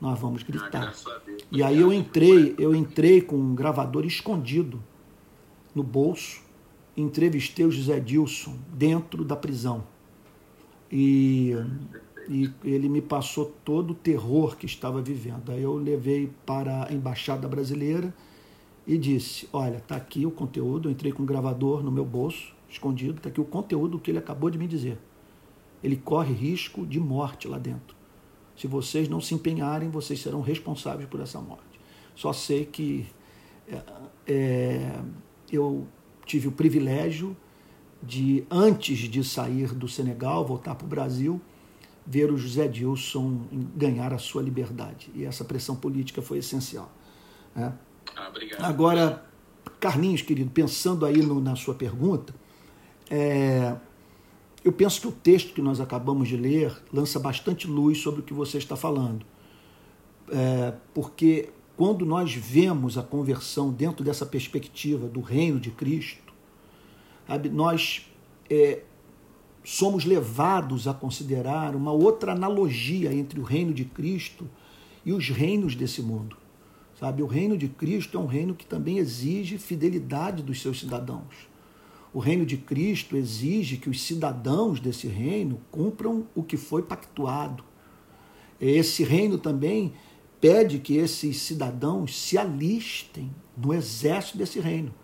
Nós vamos gritar. Ah, e aí eu entrei, eu entrei com um gravador escondido no bolso, entrevistei o José Dilson dentro da prisão. E, e ele me passou todo o terror que estava vivendo. Aí eu levei para a embaixada brasileira e disse: Olha, está aqui o conteúdo. Eu entrei com o gravador no meu bolso, escondido. Está aqui o conteúdo que ele acabou de me dizer. Ele corre risco de morte lá dentro. Se vocês não se empenharem, vocês serão responsáveis por essa morte. Só sei que é, é, eu tive o privilégio de, antes de sair do Senegal, voltar para o Brasil, ver o José Dilson ganhar a sua liberdade. E essa pressão política foi essencial. Né? Ah, Agora, Carlinhos, querido, pensando aí no, na sua pergunta, é, eu penso que o texto que nós acabamos de ler lança bastante luz sobre o que você está falando. É, porque quando nós vemos a conversão dentro dessa perspectiva do reino de Cristo, nós é, somos levados a considerar uma outra analogia entre o reino de Cristo e os reinos desse mundo. Sabe, o reino de Cristo é um reino que também exige fidelidade dos seus cidadãos. O reino de Cristo exige que os cidadãos desse reino cumpram o que foi pactuado. Esse reino também pede que esses cidadãos se alistem no exército desse reino,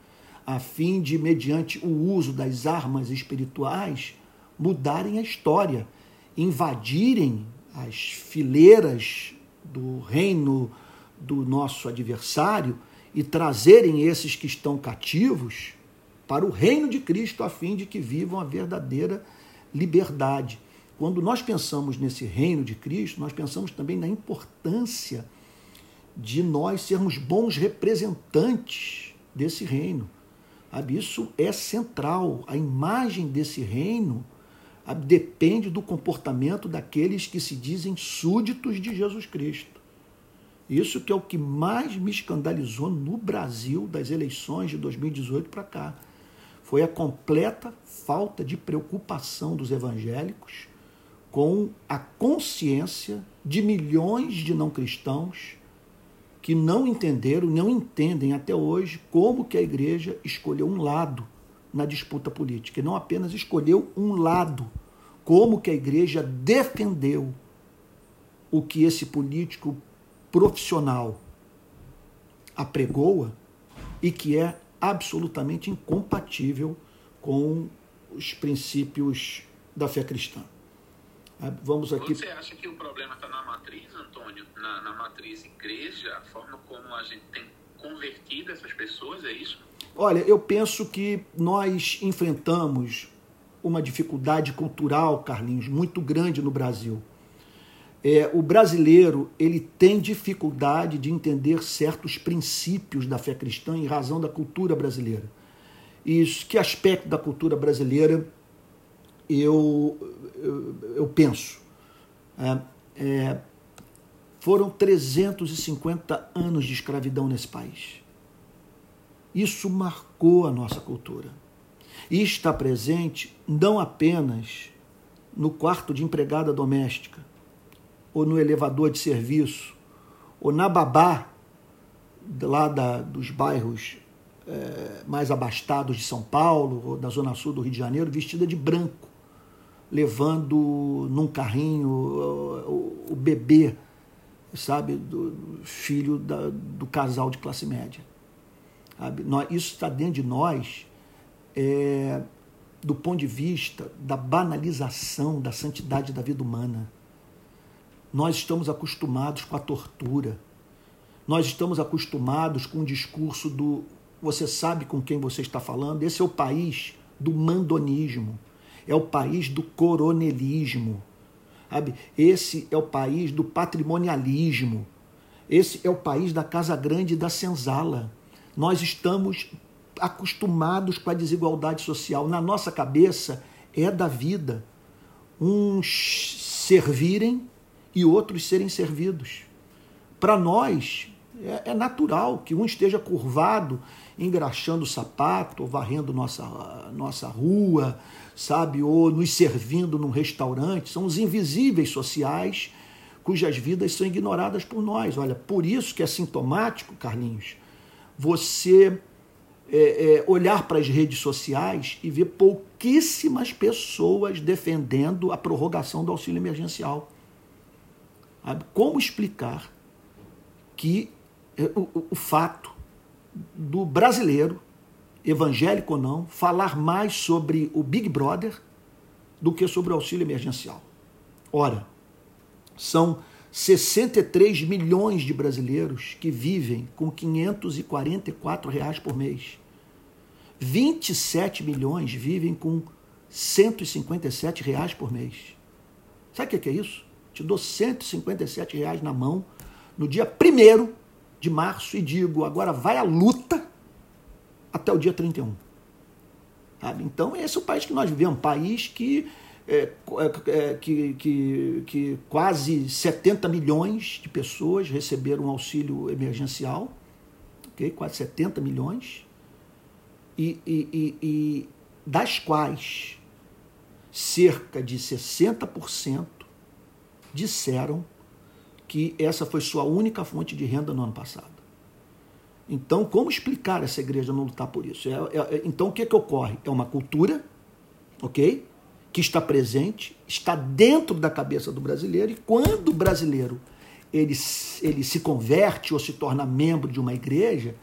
a fim de, mediante o uso das armas espirituais, mudarem a história, invadirem as fileiras do reino do nosso adversário e trazerem esses que estão cativos para o reino de Cristo, a fim de que vivam a verdadeira liberdade. Quando nós pensamos nesse reino de Cristo, nós pensamos também na importância de nós sermos bons representantes desse reino. Isso é central. A imagem desse reino depende do comportamento daqueles que se dizem súditos de Jesus Cristo. Isso que é o que mais me escandalizou no Brasil das eleições de 2018 para cá. Foi a completa falta de preocupação dos evangélicos com a consciência de milhões de não cristãos que não entenderam, não entendem até hoje como que a igreja escolheu um lado na disputa política, e não apenas escolheu um lado, como que a igreja defendeu o que esse político profissional apregoa e que é absolutamente incompatível com os princípios da fé cristã. Ah, vamos aqui. Você acha que o problema está na matriz, Antônio? Na, na, matriz igreja, a forma como a gente tem convertido essas pessoas, é isso? Olha, eu penso que nós enfrentamos uma dificuldade cultural, Carlinhos, muito grande no Brasil. É, o brasileiro ele tem dificuldade de entender certos princípios da fé cristã em razão da cultura brasileira. E que aspecto da cultura brasileira eu, eu, eu penso. É, é, foram 350 anos de escravidão nesse país. Isso marcou a nossa cultura. E está presente não apenas no quarto de empregada doméstica, ou no elevador de serviço, ou na babá, lá da, dos bairros é, mais abastados de São Paulo, ou da Zona Sul do Rio de Janeiro, vestida de branco levando num carrinho o, o bebê, sabe, do filho da, do casal de classe média. Sabe? Isso está dentro de nós é, do ponto de vista da banalização da santidade da vida humana. Nós estamos acostumados com a tortura. Nós estamos acostumados com o discurso do você sabe com quem você está falando. Esse é o país do mandonismo é o país do coronelismo. Sabe? Esse é o país do patrimonialismo. Esse é o país da Casa Grande e da Senzala. Nós estamos acostumados com a desigualdade social. Na nossa cabeça é da vida uns servirem e outros serem servidos. Para nós é, é, natural que um esteja curvado, engraxando o sapato, ou varrendo nossa, nossa rua, sabe, ou nos servindo num restaurante. São os invisíveis sociais cujas vidas são ignoradas por nós. Olha, por isso que é sintomático, Carlinhos, você é, é, olhar para as redes sociais e ver pouquíssimas pessoas defendendo a prorrogação do auxílio emergencial. Como explicar que é, o, o fato do brasileiro, evangélico ou não, falar mais sobre o Big Brother do que sobre o auxílio emergencial? Ora, são 63 milhões de brasileiros que vivem com 544 reais por mês. 27 milhões vivem com 157 reais por mês. Sabe o que é isso? Te dou 157 reais na mão no dia 1 de março e digo, agora vai a luta até o dia 31. Sabe? Então, esse é o país que nós vivemos, um país que é, é, é, que, que, que quase 70 milhões de pessoas receberam auxílio emergencial, okay? quase 70 milhões, e, e, e, e das quais cerca de 60% disseram que essa foi sua única fonte de renda no ano passado. Então, como explicar essa igreja não lutar por isso? É, é, então, o que, que ocorre? É uma cultura, ok? Que está presente, está dentro da cabeça do brasileiro, e quando o brasileiro ele, ele se converte ou se torna membro de uma igreja,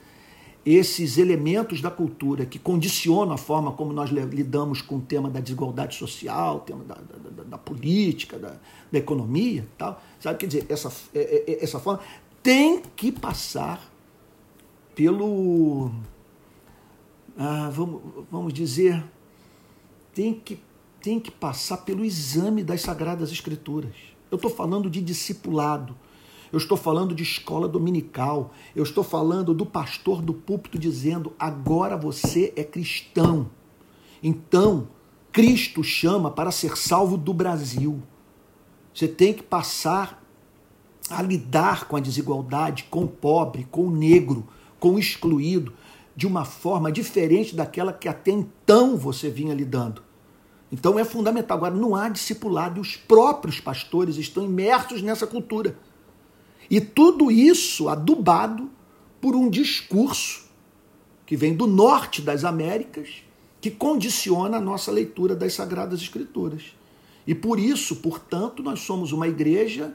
esses elementos da cultura que condicionam a forma como nós lidamos com o tema da desigualdade social, o tema da, da, da, da política, da, da, economia, tal, sabe? Quer dizer, essa, é, é, é, essa forma tem que passar pelo, ah, vamos, vamos dizer, tem que tem que passar pelo exame das Sagradas Escrituras. Eu estou falando de discipulado, eu estou falando de escola dominical, eu estou falando do pastor do púlpito dizendo: agora você é cristão. Então, Cristo chama para ser salvo do Brasil. Você tem que passar a lidar com a desigualdade, com o pobre, com o negro, com o excluído, de uma forma diferente daquela que até então você vinha lidando. Então é fundamental. Agora, não há discipulado e os próprios pastores estão imersos nessa cultura. E tudo isso adubado por um discurso que vem do norte das Américas, que condiciona a nossa leitura das Sagradas Escrituras. E por isso, portanto, nós somos uma igreja,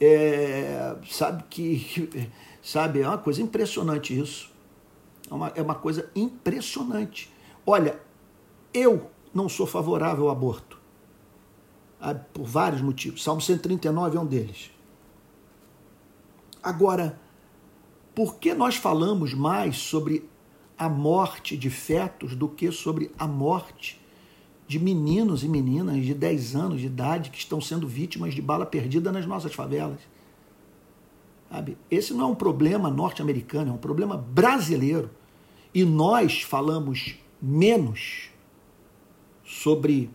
é, sabe que, sabe, é uma coisa impressionante isso. É uma, é uma coisa impressionante. Olha, eu não sou favorável ao aborto. Ah, por vários motivos. Salmo 139 é um deles. Agora, por que nós falamos mais sobre a morte de fetos do que sobre a morte de meninos e meninas de 10 anos de idade que estão sendo vítimas de bala perdida nas nossas favelas? Sabe? Esse não é um problema norte-americano, é um problema brasileiro. E nós falamos menos sobre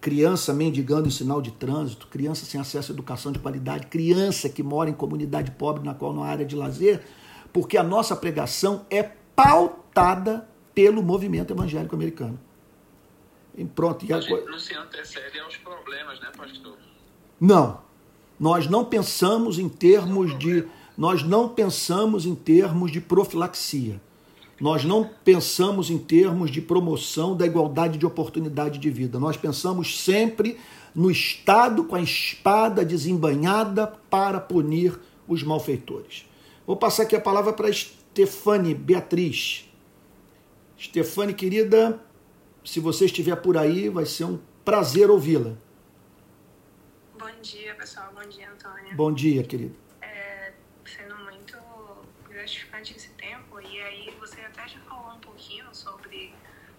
criança mendigando em sinal de trânsito, criança sem acesso à educação de qualidade, criança que mora em comunidade pobre na qual não há área de lazer, porque a nossa pregação é pautada pelo movimento evangélico americano. E pronto. E a... Não se antecede aos problemas, né, pastor? Não. Nós não pensamos em termos de nós não pensamos em termos de profilaxia. Nós não pensamos em termos de promoção da igualdade de oportunidade de vida. Nós pensamos sempre no Estado com a espada desembanhada para punir os malfeitores. Vou passar aqui a palavra para Stefane Beatriz. Stefane, querida, se você estiver por aí, vai ser um prazer ouvi-la. Bom dia, pessoal. Bom dia, Antônio. Bom dia, querida. É, sendo muito gratificante esse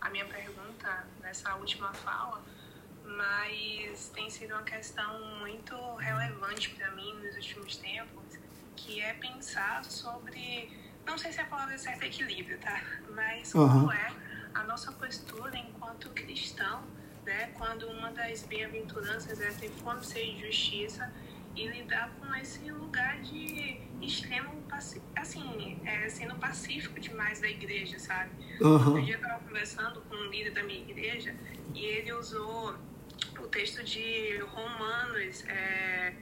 a minha pergunta nessa última fala, mas tem sido uma questão muito relevante para mim nos últimos tempos, que é pensar sobre, não sei se a palavra é certa equilíbrio, tá? Mas como é a nossa postura enquanto cristão, né? Quando uma das bem-aventuranças é ter fome, e justiça e lidar com esse lugar de extremo, assim, é, sendo pacífico demais da igreja, sabe? Aham. Outro dia eu estava conversando com um líder da minha igreja e ele usou texto de Romanos é,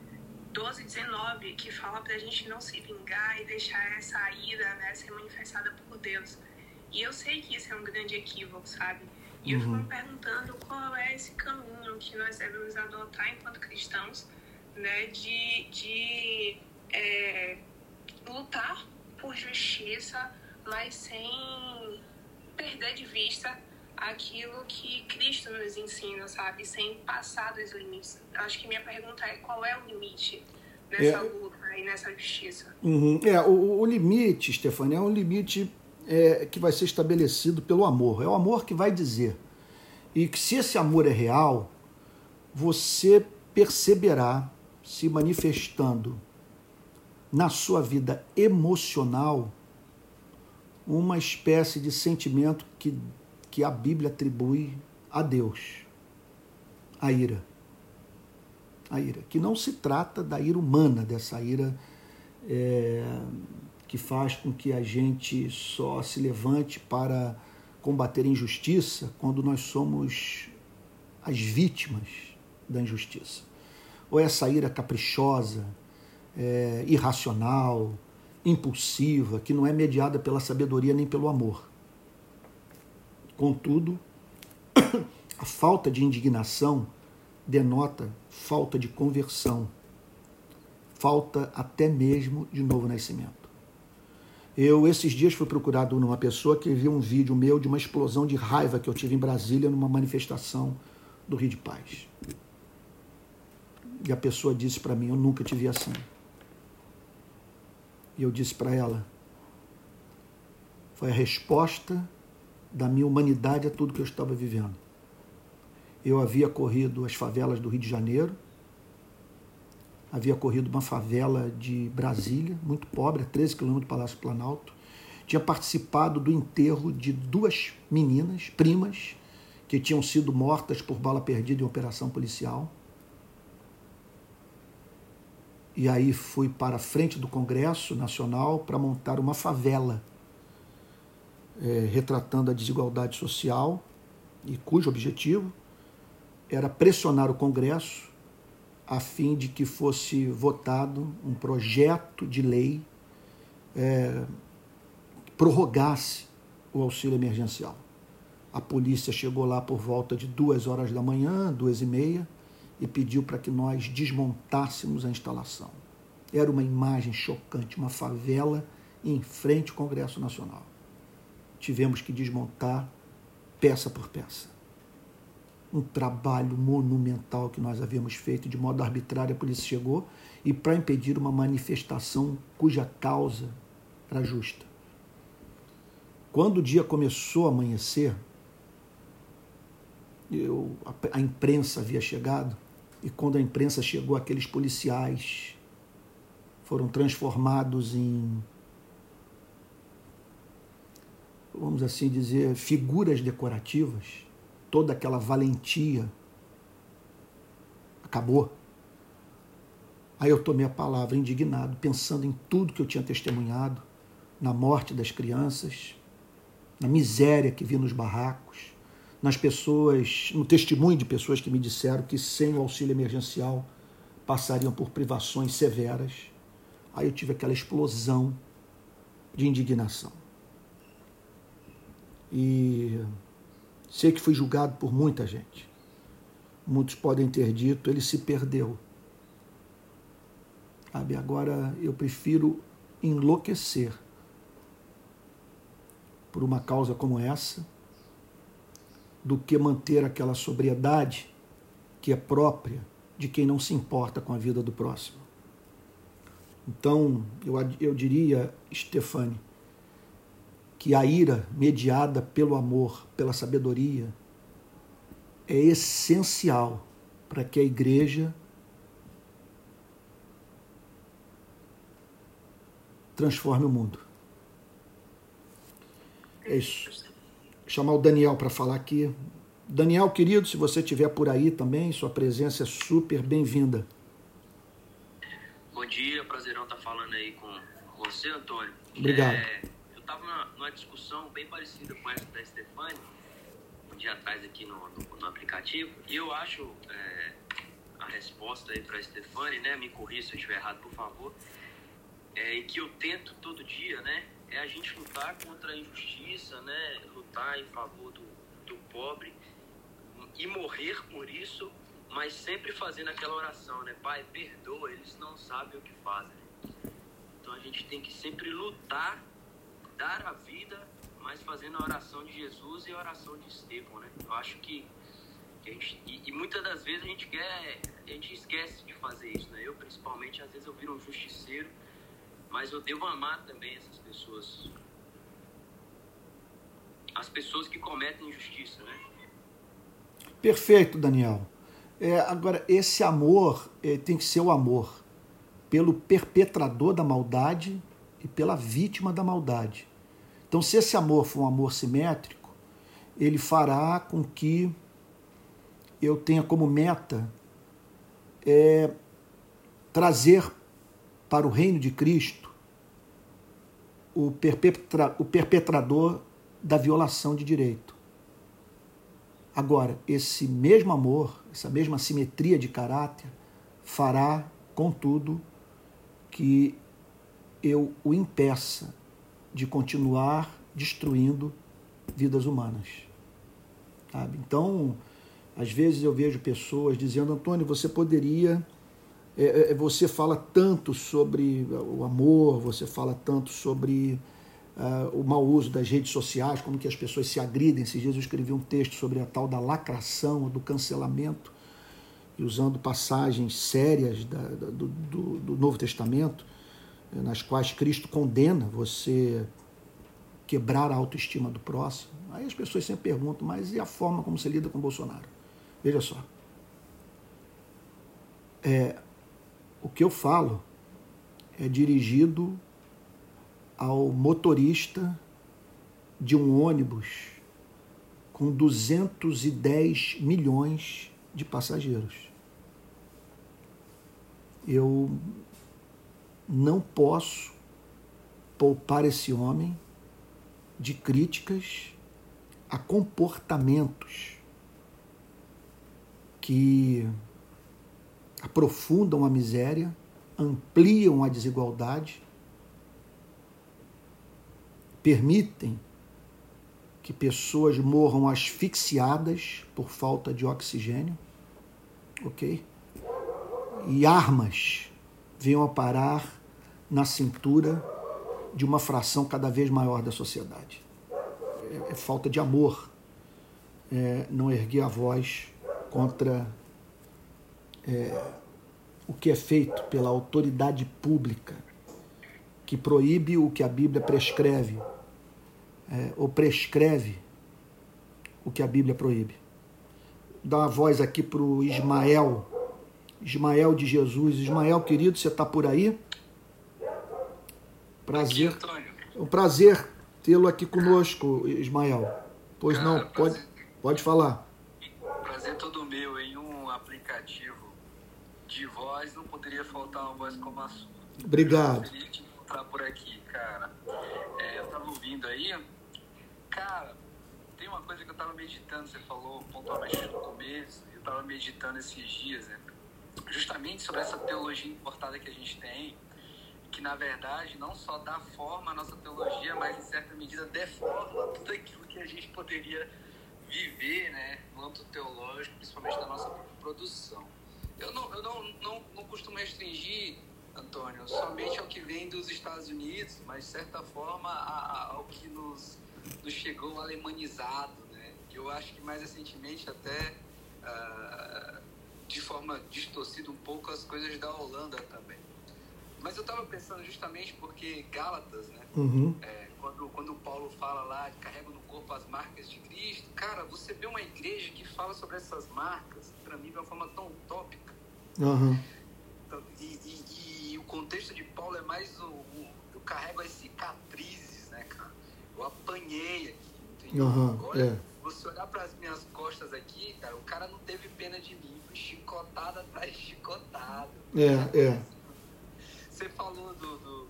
12, 19, que fala pra gente não se vingar e deixar essa ira né, ser manifestada por Deus. E eu sei que isso é um grande equívoco, sabe? E eu fico me perguntando qual é esse caminho que nós devemos adotar enquanto cristãos, né, de, de é, lutar por justiça, mas sem perder de vista aquilo que Cristo nos ensina, sabe? Sem passar dos limites. Acho que minha pergunta é qual é o limite nessa É. luta e nessa justiça? Uhum. É, o, o limite, Stefania, é um limite é, que vai ser estabelecido pelo amor. É o amor que vai dizer. E que se esse amor é real, você perceberá se manifestando na sua vida emocional uma espécie de sentimento que, que a Bíblia atribui a Deus, a ira. A ira, que não se trata da ira humana, dessa ira é, que faz com que a gente só se levante para combater a injustiça quando nós somos as vítimas da injustiça. Ou essa ira caprichosa, é, irracional, impulsiva, que não é mediada pela sabedoria nem pelo amor. Contudo, a falta de indignação denota falta de conversão, falta até mesmo de novo nascimento. Eu, esses dias, fui procurado numa pessoa que viu um vídeo meu de uma explosão de raiva que eu tive em Brasília numa manifestação do Rio de Paz. E a pessoa disse para mim: Eu nunca te vi assim. E eu disse para ela: Foi a resposta da minha humanidade a tudo que eu estava vivendo. Eu havia corrido as favelas do Rio de Janeiro, havia corrido uma favela de Brasília, muito pobre, a 13 quilômetros do Palácio Planalto. Tinha participado do enterro de duas meninas, primas, que tinham sido mortas por bala perdida em operação policial. E aí fui para a frente do Congresso Nacional para montar uma favela, é, retratando a desigualdade social, e cujo objetivo era pressionar o Congresso a fim de que fosse votado um projeto de lei é, que prorrogasse o auxílio emergencial. A polícia chegou lá por volta de duas horas da manhã, duas e meia, e pediu para que nós desmontássemos a instalação. Era uma imagem chocante, uma favela em frente ao Congresso Nacional. Tivemos que desmontar peça por peça um trabalho monumental que nós havíamos feito de modo arbitrário, a polícia chegou e para impedir uma manifestação cuja causa era justa. Quando o dia começou a amanhecer, eu, a, a imprensa havia chegado e quando a imprensa chegou, aqueles policiais foram transformados em, vamos assim dizer, figuras decorativas toda aquela valentia acabou. Aí eu tomei a palavra indignado, pensando em tudo que eu tinha testemunhado, na morte das crianças, na miséria que vi nos barracos, nas pessoas, no testemunho de pessoas que me disseram que sem o auxílio emergencial passariam por privações severas. Aí eu tive aquela explosão de indignação. E Sei que fui julgado por muita gente. Muitos podem ter dito, ele se perdeu. Sabe, agora eu prefiro enlouquecer por uma causa como essa do que manter aquela sobriedade que é própria de quem não se importa com a vida do próximo. Então, eu, eu diria, Stefane, que a ira mediada pelo amor, pela sabedoria, é essencial para que a igreja transforme o mundo. É isso. Chamar o Daniel para falar aqui. Daniel, querido, se você estiver por aí também, sua presença é super bem-vinda. Bom dia, prazerão estar tá falando aí com você, Antônio. Obrigado. É, estava numa discussão bem parecida com essa da Stefani, um dia atrás aqui no, no, no aplicativo, e eu acho é, a resposta aí para a Stefani, né, me corrija se eu estiver errado, por favor, é, e que eu tento todo dia, né, é a gente lutar contra a injustiça, né, lutar em favor do, do pobre e morrer por isso, mas sempre fazendo aquela oração, né, Pai, perdoa, eles não sabem o que fazem. Então a gente tem que sempre lutar, dar a vida, mas fazendo a oração de Jesus e a oração de Estevão, né? Eu acho que, que a gente, e, e, muitas das vezes a gente quer, a gente esquece de fazer isso, né? Eu principalmente, às vezes eu viro um justiceiro mas eu devo amar também essas pessoas. As pessoas que cometem injustiça, né? Perfeito, Daniel. É, agora, esse amor é, tem que ser o amor pelo perpetrador da maldade e pela vítima da maldade. Então, se esse amor for um amor simétrico, ele fará com que eu tenha como meta é, trazer para o reino de Cristo o, perpetra, o perpetrador da violação de direito. Agora, esse mesmo amor, essa mesma simetria de caráter, fará, contudo, que eu o impeça de continuar destruindo vidas humanas. Sabe? Então, às vezes eu vejo pessoas dizendo: Antônio, você poderia é, é, é, você fala tanto sobre o amor, você fala tanto sobre uh, o mau uso das redes sociais, como que as pessoas se agridem. Esses dias eu escrevi um texto sobre a tal da lacração, do cancelamento, e usando passagens sérias da, da, do, do, do Novo Testamento, nas quais Cristo condena você quebrar a autoestima do próximo. Aí as pessoas sempre perguntam, mas e a forma como você lida com Bolsonaro? Veja só. É, o que eu falo é dirigido ao motorista de um ônibus com 210 milhões de passageiros. Eu não posso poupar esse homem de críticas a comportamentos que aprofundam a miséria, ampliam a desigualdade, permitem que pessoas morram asfixiadas por falta de oxigênio, ok? E armas venham a parar na cintura de uma fração cada vez maior da sociedade. É, é falta de amor é, não erguer a voz contra é, o que é feito pela autoridade pública, que proíbe o que a Bíblia prescreve, é, ou prescreve o que a Bíblia proíbe. Dá uma voz aqui para o Ismael, Ismael de Jesus. Ismael, querido, você está por aí? Prazer. Aqui, é um prazer tê-lo aqui conosco, Ismael. Pois Cara, não, pode, pode falar. Prazer todo meu em um aplicativo de voz, não poderia faltar uma voz como a sua. Obrigado. Eu feliz de encontrar por aqui, cara. É, eu tava ouvindo aí, cara, tem uma coisa que eu tava meditando, você falou pontualmente no começo, eu tava meditando esses dias, né? justamente sobre essa teologia importada que a gente tem, que na verdade não só dá forma à nossa teologia, mas em certa medida deforma tudo aquilo que a gente poderia viver, né, no âmbito teológico, principalmente da nossa produção. Eu não, eu não, não, não costumo restringir, Antônio, somente ao que vem dos Estados Unidos, mas de certa forma ao que nos, nos chegou alemanizado, né? Eu acho que mais recentemente até uh, de forma distorcida um pouco as coisas da Holanda também. Mas eu estava pensando justamente porque Gálatas, né? Uhum. É, quando, quando Paulo fala lá, carrega no corpo as marcas de Cristo, cara, você vê uma igreja que fala sobre essas marcas, para mim, de uma forma tão utópica. Uhum. E, e, e, o contexto de Paulo é mais o, o, carrego as cicatrizes, né, cara? Eu apanhei aqui? Uhum, Olha, é. você olhar para as minhas costas aqui, cara, o cara não teve pena de mim, foi chicotada atrás de chicotado. É, é. Você falou do, do,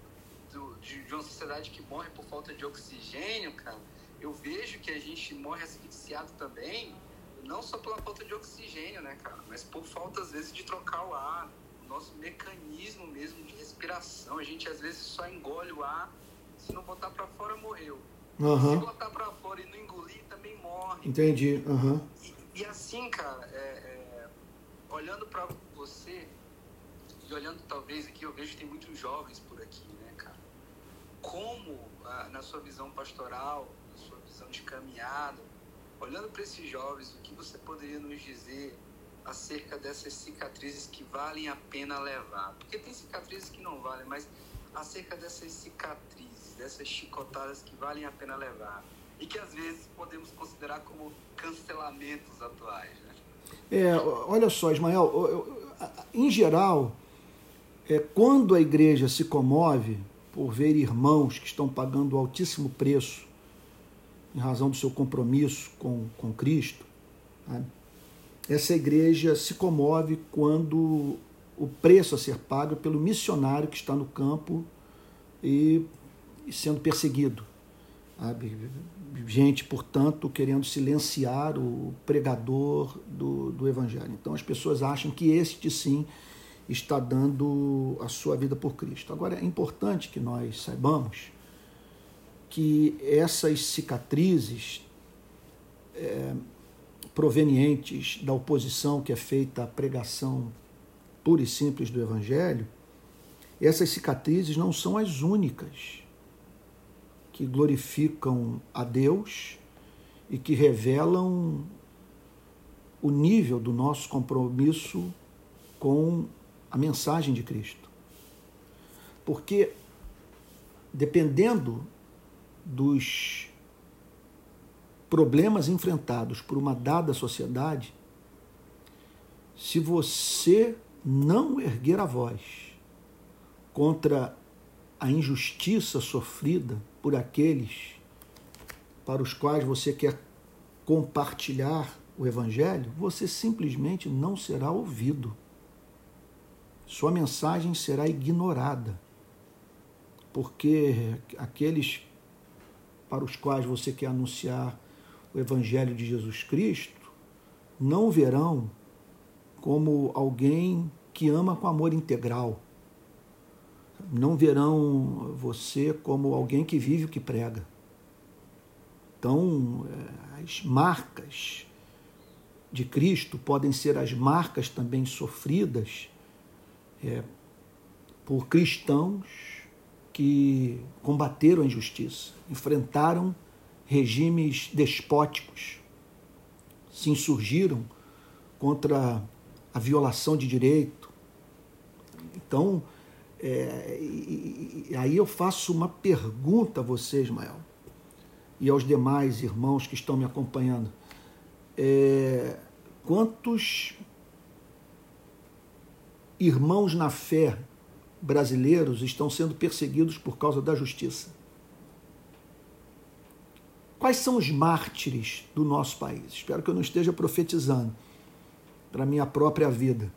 do- de, uma sociedade que morre por falta de oxigênio, cara. Eu vejo que a gente morre asfixiado também, não só pela falta de oxigênio, né, cara, mas por falta, às vezes, de trocar o ar. O nosso mecanismo mesmo de respiração. A gente, às vezes, só engole o ar. Se não botar para fora, morreu. Se Aham. botar para fora e não engolir, também morre. Entendi. Aham. E, e assim, cara, é, é, olhando pra você e olhando talvez aqui, eu vejo que tem muitos jovens por aqui, né, cara? Como, ah, na sua visão pastoral, na sua visão de caminhada, olhando para esses jovens, o que você poderia nos dizer acerca dessas cicatrizes que valem a pena levar? Porque tem cicatrizes que não valem, mas acerca dessas cicatrizes, dessas chicotadas que valem a pena levar e que às vezes podemos considerar como cancelamentos atuais, né? É, olha só, Ismael, eu- eu- em geral, é, quando a igreja se comove por ver irmãos que estão pagando altíssimo preço em razão do seu compromisso com, com Cristo, sabe? essa igreja se comove quando o preço a ser pago é pelo missionário que está no campo e, e sendo perseguido. sabe? Gente, portanto, querendo silenciar o pregador do, do evangelho. Então as pessoas acham que este sim está dando a sua vida por Cristo. Agora é importante que nós saibamos que essas cicatrizes é, provenientes da oposição que é feita à pregação pura e simples do Evangelho, essas cicatrizes não são as únicas que glorificam a Deus e que revelam o nível do nosso compromisso com a mensagem de Cristo. Porque, dependendo dos problemas enfrentados por uma dada sociedade, se você não erguer a voz contra a injustiça sofrida por aqueles para os quais você quer compartilhar o Evangelho, você simplesmente não será ouvido. Sua mensagem será ignorada, porque aqueles para os quais você quer anunciar o Evangelho de Jesus Cristo não verão como alguém que ama com amor integral. Não verão você como alguém que vive o que prega. Então, eh, as marcas de Cristo podem ser as marcas também sofridas é, por cristãos que combateram a injustiça, enfrentaram regimes despóticos, se insurgiram contra a violação de direito. Então, é, e, e aí eu faço uma pergunta a você, Ismael, e aos demais irmãos que estão me acompanhando. É, quantos irmãos na fé brasileiros estão sendo perseguidos por causa da justiça? Quais são os mártires do nosso país? Espero que eu não esteja profetizando para minha própria vida.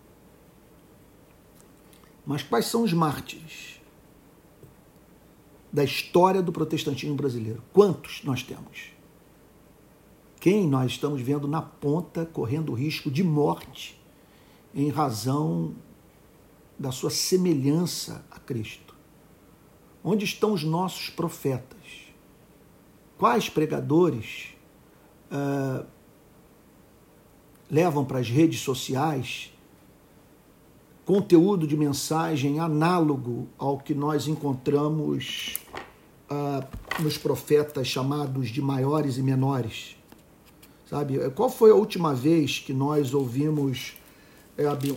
Mas quais são os mártires da história do protestantismo brasileiro? Quantos nós temos? Quem nós estamos vendo na ponta correndo risco de morte em razão da sua semelhança a Cristo? Onde estão os nossos profetas? Quais pregadores uh, levam para as redes sociais conteúdo de mensagem análogo ao que nós encontramos uh, nos profetas chamados de maiores e menores? Sabe? Qual foi a última vez que nós ouvimos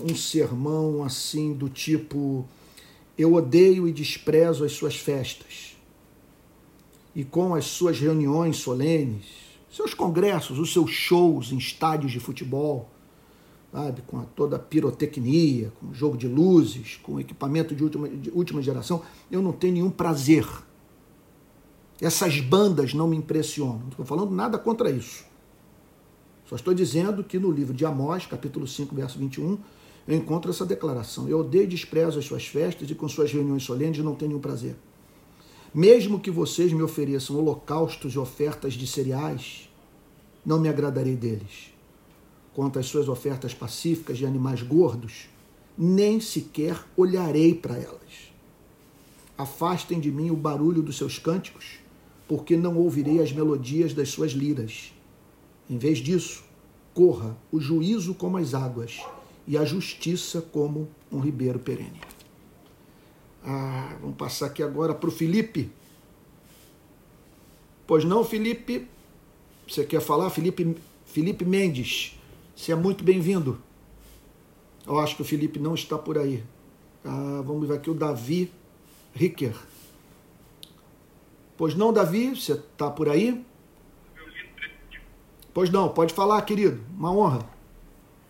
um sermão assim do tipo eu odeio e desprezo as suas festas e com as suas reuniões solenes, seus congressos, os seus shows em estádios de futebol, sabe, com a, toda a pirotecnia, com jogo de luzes, com equipamento de última, de última geração, eu não tenho nenhum prazer. Essas bandas não me impressionam. Não estou falando nada contra isso. Só estou dizendo que no livro de Amós, capítulo 5, verso 21, eu encontro essa declaração. Eu odeio e desprezo as suas festas e com suas reuniões solenes não tenho nenhum prazer. Mesmo que vocês me ofereçam holocaustos e ofertas de cereais, não me agradarei deles. Quanto às suas ofertas pacíficas de animais gordos, nem sequer olharei para elas. Afastem de mim o barulho dos seus cânticos, porque não ouvirei as melodias das suas liras. Em vez disso, corra o juízo como as águas e a justiça como um ribeiro perene. Ah, vamos passar aqui agora para o Felipe. Pois não, Felipe? Você quer falar? Felipe, Felipe Mendes, você é muito bem-vindo. Eu acho que o Felipe não está por aí. Ah, vamos ver aqui o Davi Ricker. Pois não, Davi, você está por aí? Pois não, pode falar, querido. Uma honra.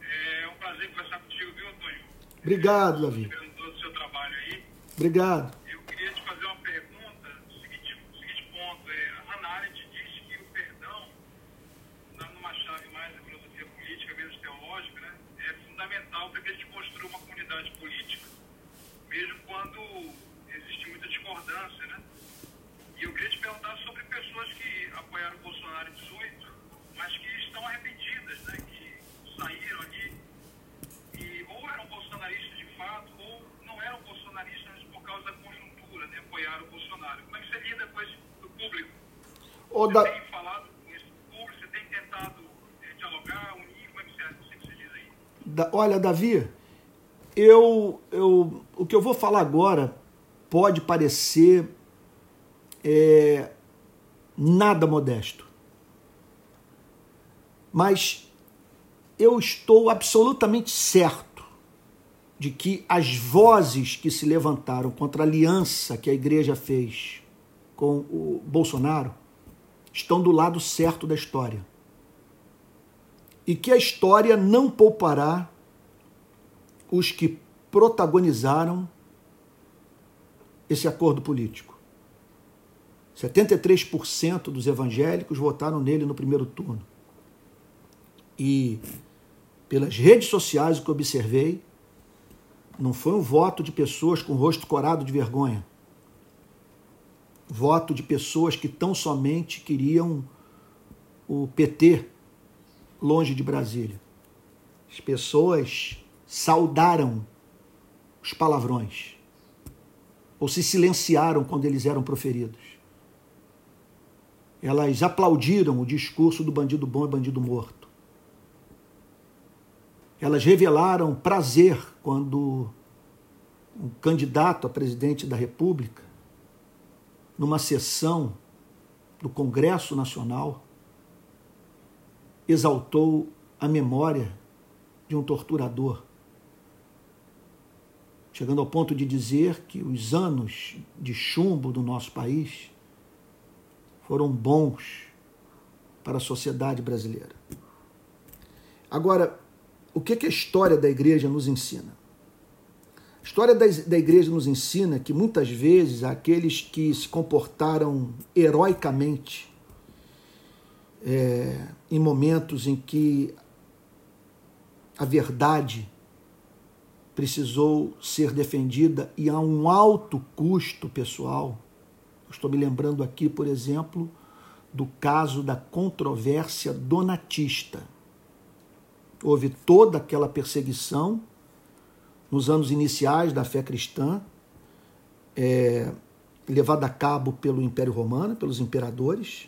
É um prazer conversar contigo, viu, Antônio? Obrigado, Davi. Obrigado. Eu queria te fazer uma pergunta, o seguinte, o seguinte ponto. É, a Hannah Arendt diz que o perdão, na- numa chave mais da filosofia política, menos teológica, né, é fundamental para que a gente construa uma comunidade política, mesmo quando existe muita discordância, né? E eu queria te perguntar sobre pessoas que apoiaram o Bolsonaro em 18, mas que estão arrependidas, né? Que saíram ali e ou eram bolsonaristas de fato, ou não eram bolsonaristas mas por causa da Apoiaram o Bolsonaro. Como é que você lida com esse do público? Ô, Você Da- tem falado com esse público, você tem tentado eh, dialogar, unir, como é que você, você que você diz aí? Da- olha, Davi, eu, eu, o que eu vou falar agora pode parecer é, nada modesto. Mas eu estou absolutamente certo de que as vozes que se levantaram contra a aliança que a igreja fez com o Bolsonaro estão do lado certo da história. E que a história não poupará os que protagonizaram esse acordo político. 73% dos evangélicos votaram nele no primeiro turno. E pelas redes sociais, o que observei, não foi um voto de pessoas com o rosto corado de vergonha. Voto de pessoas que tão somente queriam o PT longe de Brasília. As pessoas saudaram os palavrões ou se silenciaram quando eles eram proferidos. Elas aplaudiram o discurso do bandido bom e bandido morto. Elas revelaram prazer quando um candidato a presidente da República, numa sessão do Congresso Nacional, exaltou a memória de um torturador, chegando ao ponto de dizer que os anos de chumbo do nosso país foram bons para a sociedade brasileira. Agora, o que, que a história da igreja nos ensina? A história da, igreja nos ensina que muitas vezes aqueles que se comportaram heroicamente é, em momentos em que a verdade precisou ser defendida e a um alto custo pessoal. Estou me lembrando aqui, por exemplo, do caso da controvérsia donatista. Houve toda aquela perseguição nos anos iniciais da fé cristã, é, levada a cabo pelo Império Romano, pelos imperadores.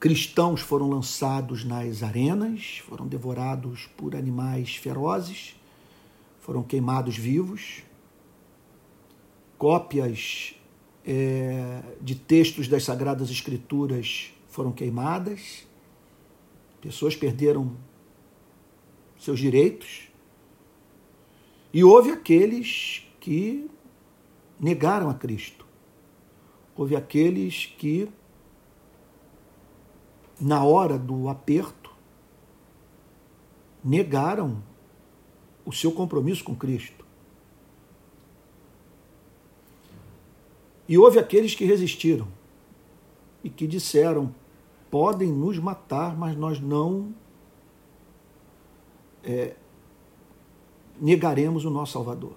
Cristãos foram lançados nas arenas, foram devorados por animais ferozes, foram queimados vivos. Cópias é, de textos das Sagradas Escrituras foram queimadas. Pessoas perderam seus direitos. E houve aqueles que negaram a Cristo. Houve aqueles que, na hora do aperto, negaram o seu compromisso com Cristo. E houve aqueles que resistiram e que disseram: podem nos matar, mas nós não é, negaremos o nosso Salvador.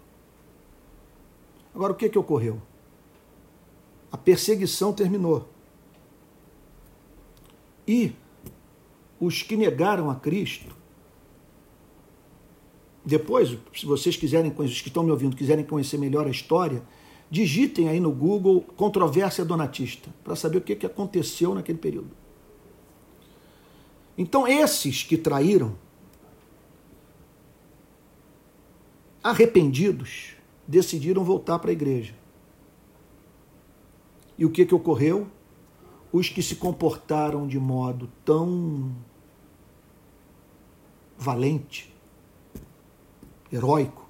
Agora, o que, que ocorreu? A perseguição terminou. E os que negaram a Cristo, depois, se vocês quiserem os que estão me ouvindo, quiserem conhecer melhor a história, digitem aí no Google controvérsia donatista, para saber o que, que aconteceu naquele período. Então, esses que traíram, arrependidos, decidiram voltar para a igreja. E o que, que ocorreu? Os que se comportaram de modo tão valente, heróico,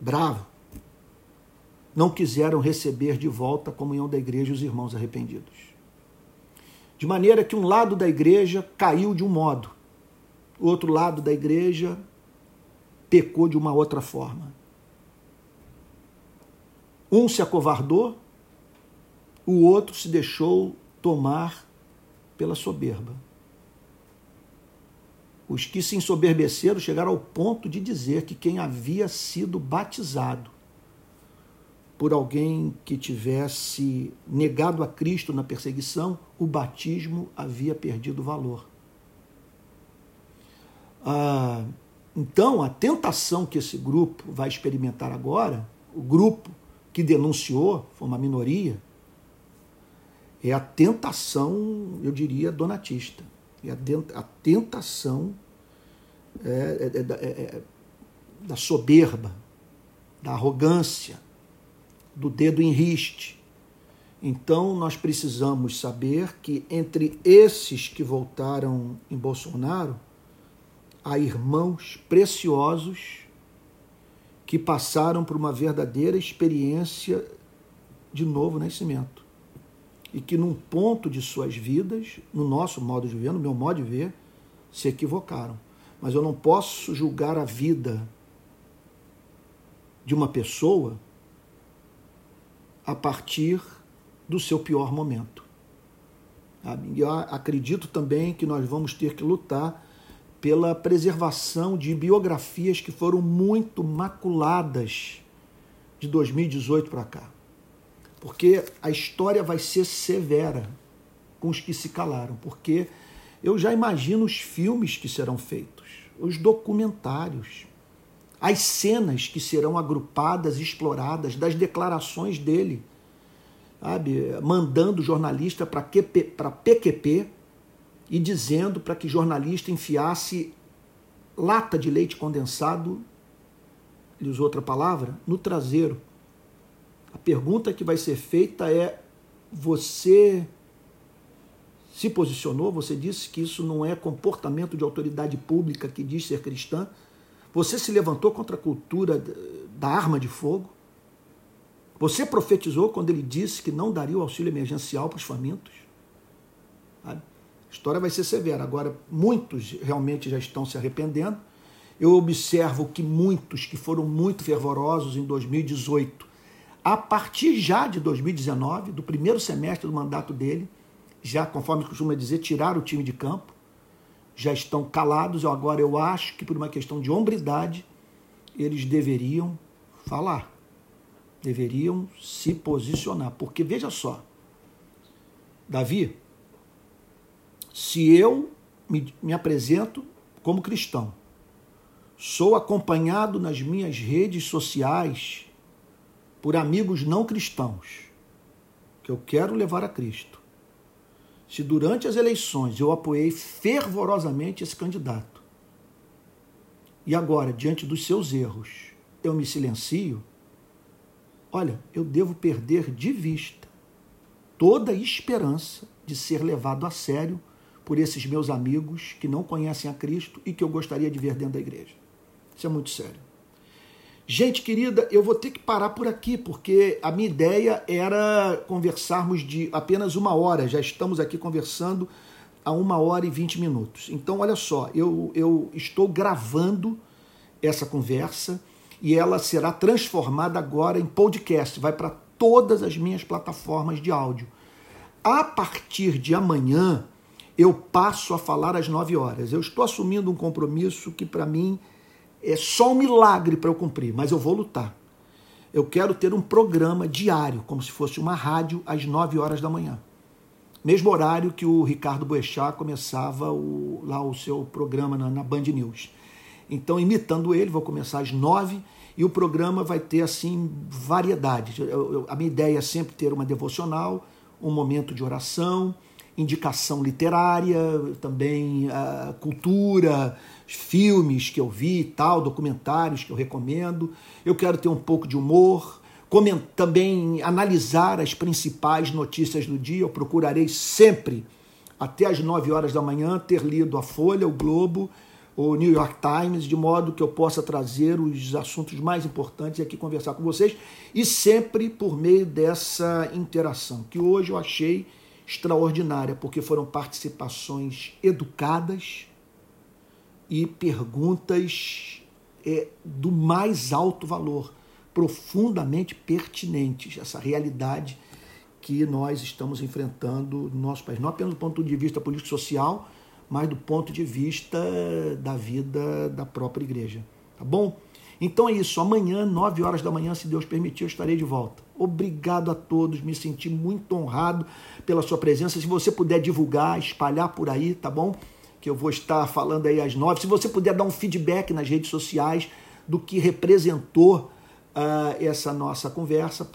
bravo, não quiseram receber de volta a comunhão da igreja os irmãos arrependidos. De maneira que um lado da igreja caiu de um modo, o outro lado da igreja pecou de uma outra forma. Um se acovardou, o outro se deixou tomar pela soberba. Os que se ensoberbeceram chegaram ao ponto de dizer que quem havia sido batizado por alguém que tivesse negado a Cristo na perseguição, o batismo havia perdido valor. Ah, então, a tentação que esse grupo vai experimentar agora, o grupo que denunciou, foi uma minoria, é a tentação, eu diria, donatista. É a tentação é, é, é, é, da soberba, da arrogância, do dedo em riste. Então, nós precisamos saber que entre esses que voltaram em Bolsonaro, há irmãos preciosos que passaram por uma verdadeira experiência de novo nascimento. E que, num ponto de suas vidas, no nosso modo de ver, no meu modo de ver, se equivocaram. Mas eu não posso julgar a vida de uma pessoa a partir do seu pior momento. E eu acredito também que nós vamos ter que lutar pela preservação de biografias que foram muito maculadas de 2018 para cá. Porque a história vai ser severa com os que se calaram, porque eu já imagino os filmes que serão feitos, os documentários, as cenas que serão agrupadas, exploradas, das declarações dele, sabe? mandando jornalista para PQP e dizendo para que jornalista enfiasse lata de leite condensado, ele usou outra palavra, no traseiro. A pergunta que vai ser feita é: você se posicionou? Você disse que isso não é comportamento de autoridade pública que diz ser cristã? Você se levantou contra a cultura da arma de fogo? Você profetizou quando ele disse que não daria o auxílio emergencial para os famintos? A história vai ser severa. Agora, muitos realmente já estão se arrependendo. Eu observo que muitos que foram muito fervorosos em 2018, a partir já de 2019, do primeiro semestre do mandato dele, já, conforme costuma dizer, tiraram o time de campo já estão calados. Agora eu acho que por uma questão de hombridade eles deveriam falar, deveriam se posicionar. Porque veja só, Davi, se eu me, me apresento como cristão, sou acompanhado nas minhas redes sociais por amigos não cristãos, que eu quero levar a Cristo. Se durante as eleições eu apoiei fervorosamente esse candidato e agora, diante dos seus erros, eu me silencio, olha, eu devo perder de vista toda a esperança de ser levado a sério por esses meus amigos que não conhecem a Cristo e que eu gostaria de ver dentro da igreja. Isso é muito sério. Gente querida, eu vou ter que parar por aqui, porque a minha ideia era conversarmos de apenas uma hora. Já estamos aqui conversando a uma hora e vinte minutos. Então, olha só, eu, eu estou gravando essa conversa e ela será transformada agora em podcast, vai para todas as minhas plataformas de áudio. A partir de amanhã, eu passo a falar às 9 horas. Eu estou assumindo um compromisso que para mim é só um milagre para eu cumprir, mas eu vou lutar. Eu quero ter um programa diário, como se fosse uma rádio, às 9 horas da manhã. Mesmo horário que o Ricardo Boechat começava o, lá o seu programa na, na Band News. Então, imitando ele, vou começar às 9 e o programa vai ter assim variedade. Eu, eu, a minha ideia é sempre ter uma devocional, um momento de oração, indicação literária, também uh, cultura, filmes que eu vi tal, documentários que eu recomendo. Eu quero ter um pouco de humor, também analisar as principais notícias do dia. Eu procurarei sempre, até às 9 horas da manhã, ter lido a Folha, o Globo, o New York Times, de modo que eu possa trazer os assuntos mais importantes e aqui conversar com vocês, e sempre por meio dessa interação, que hoje eu achei extraordinária, porque foram participações educadas e perguntas é, do mais alto valor, profundamente pertinentes, essa realidade que nós estamos enfrentando no nosso país, não apenas do ponto de vista político-social, mas do ponto de vista da vida da própria igreja. Tá bom? Então é isso. Amanhã, 9 horas da manhã, se Deus permitir, eu estarei de volta. Obrigado a todos, me senti muito honrado pela sua presença. Se você puder divulgar, espalhar por aí, tá bom? Que eu vou estar falando aí às nove. Se você puder dar um feedback nas redes sociais do que representou uh, essa nossa conversa,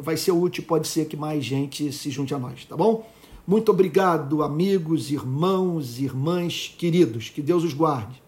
vai ser útil. Pode ser que mais gente se junte a nós, tá bom? Muito obrigado, amigos, irmãos, irmãs queridos. Que Deus os guarde.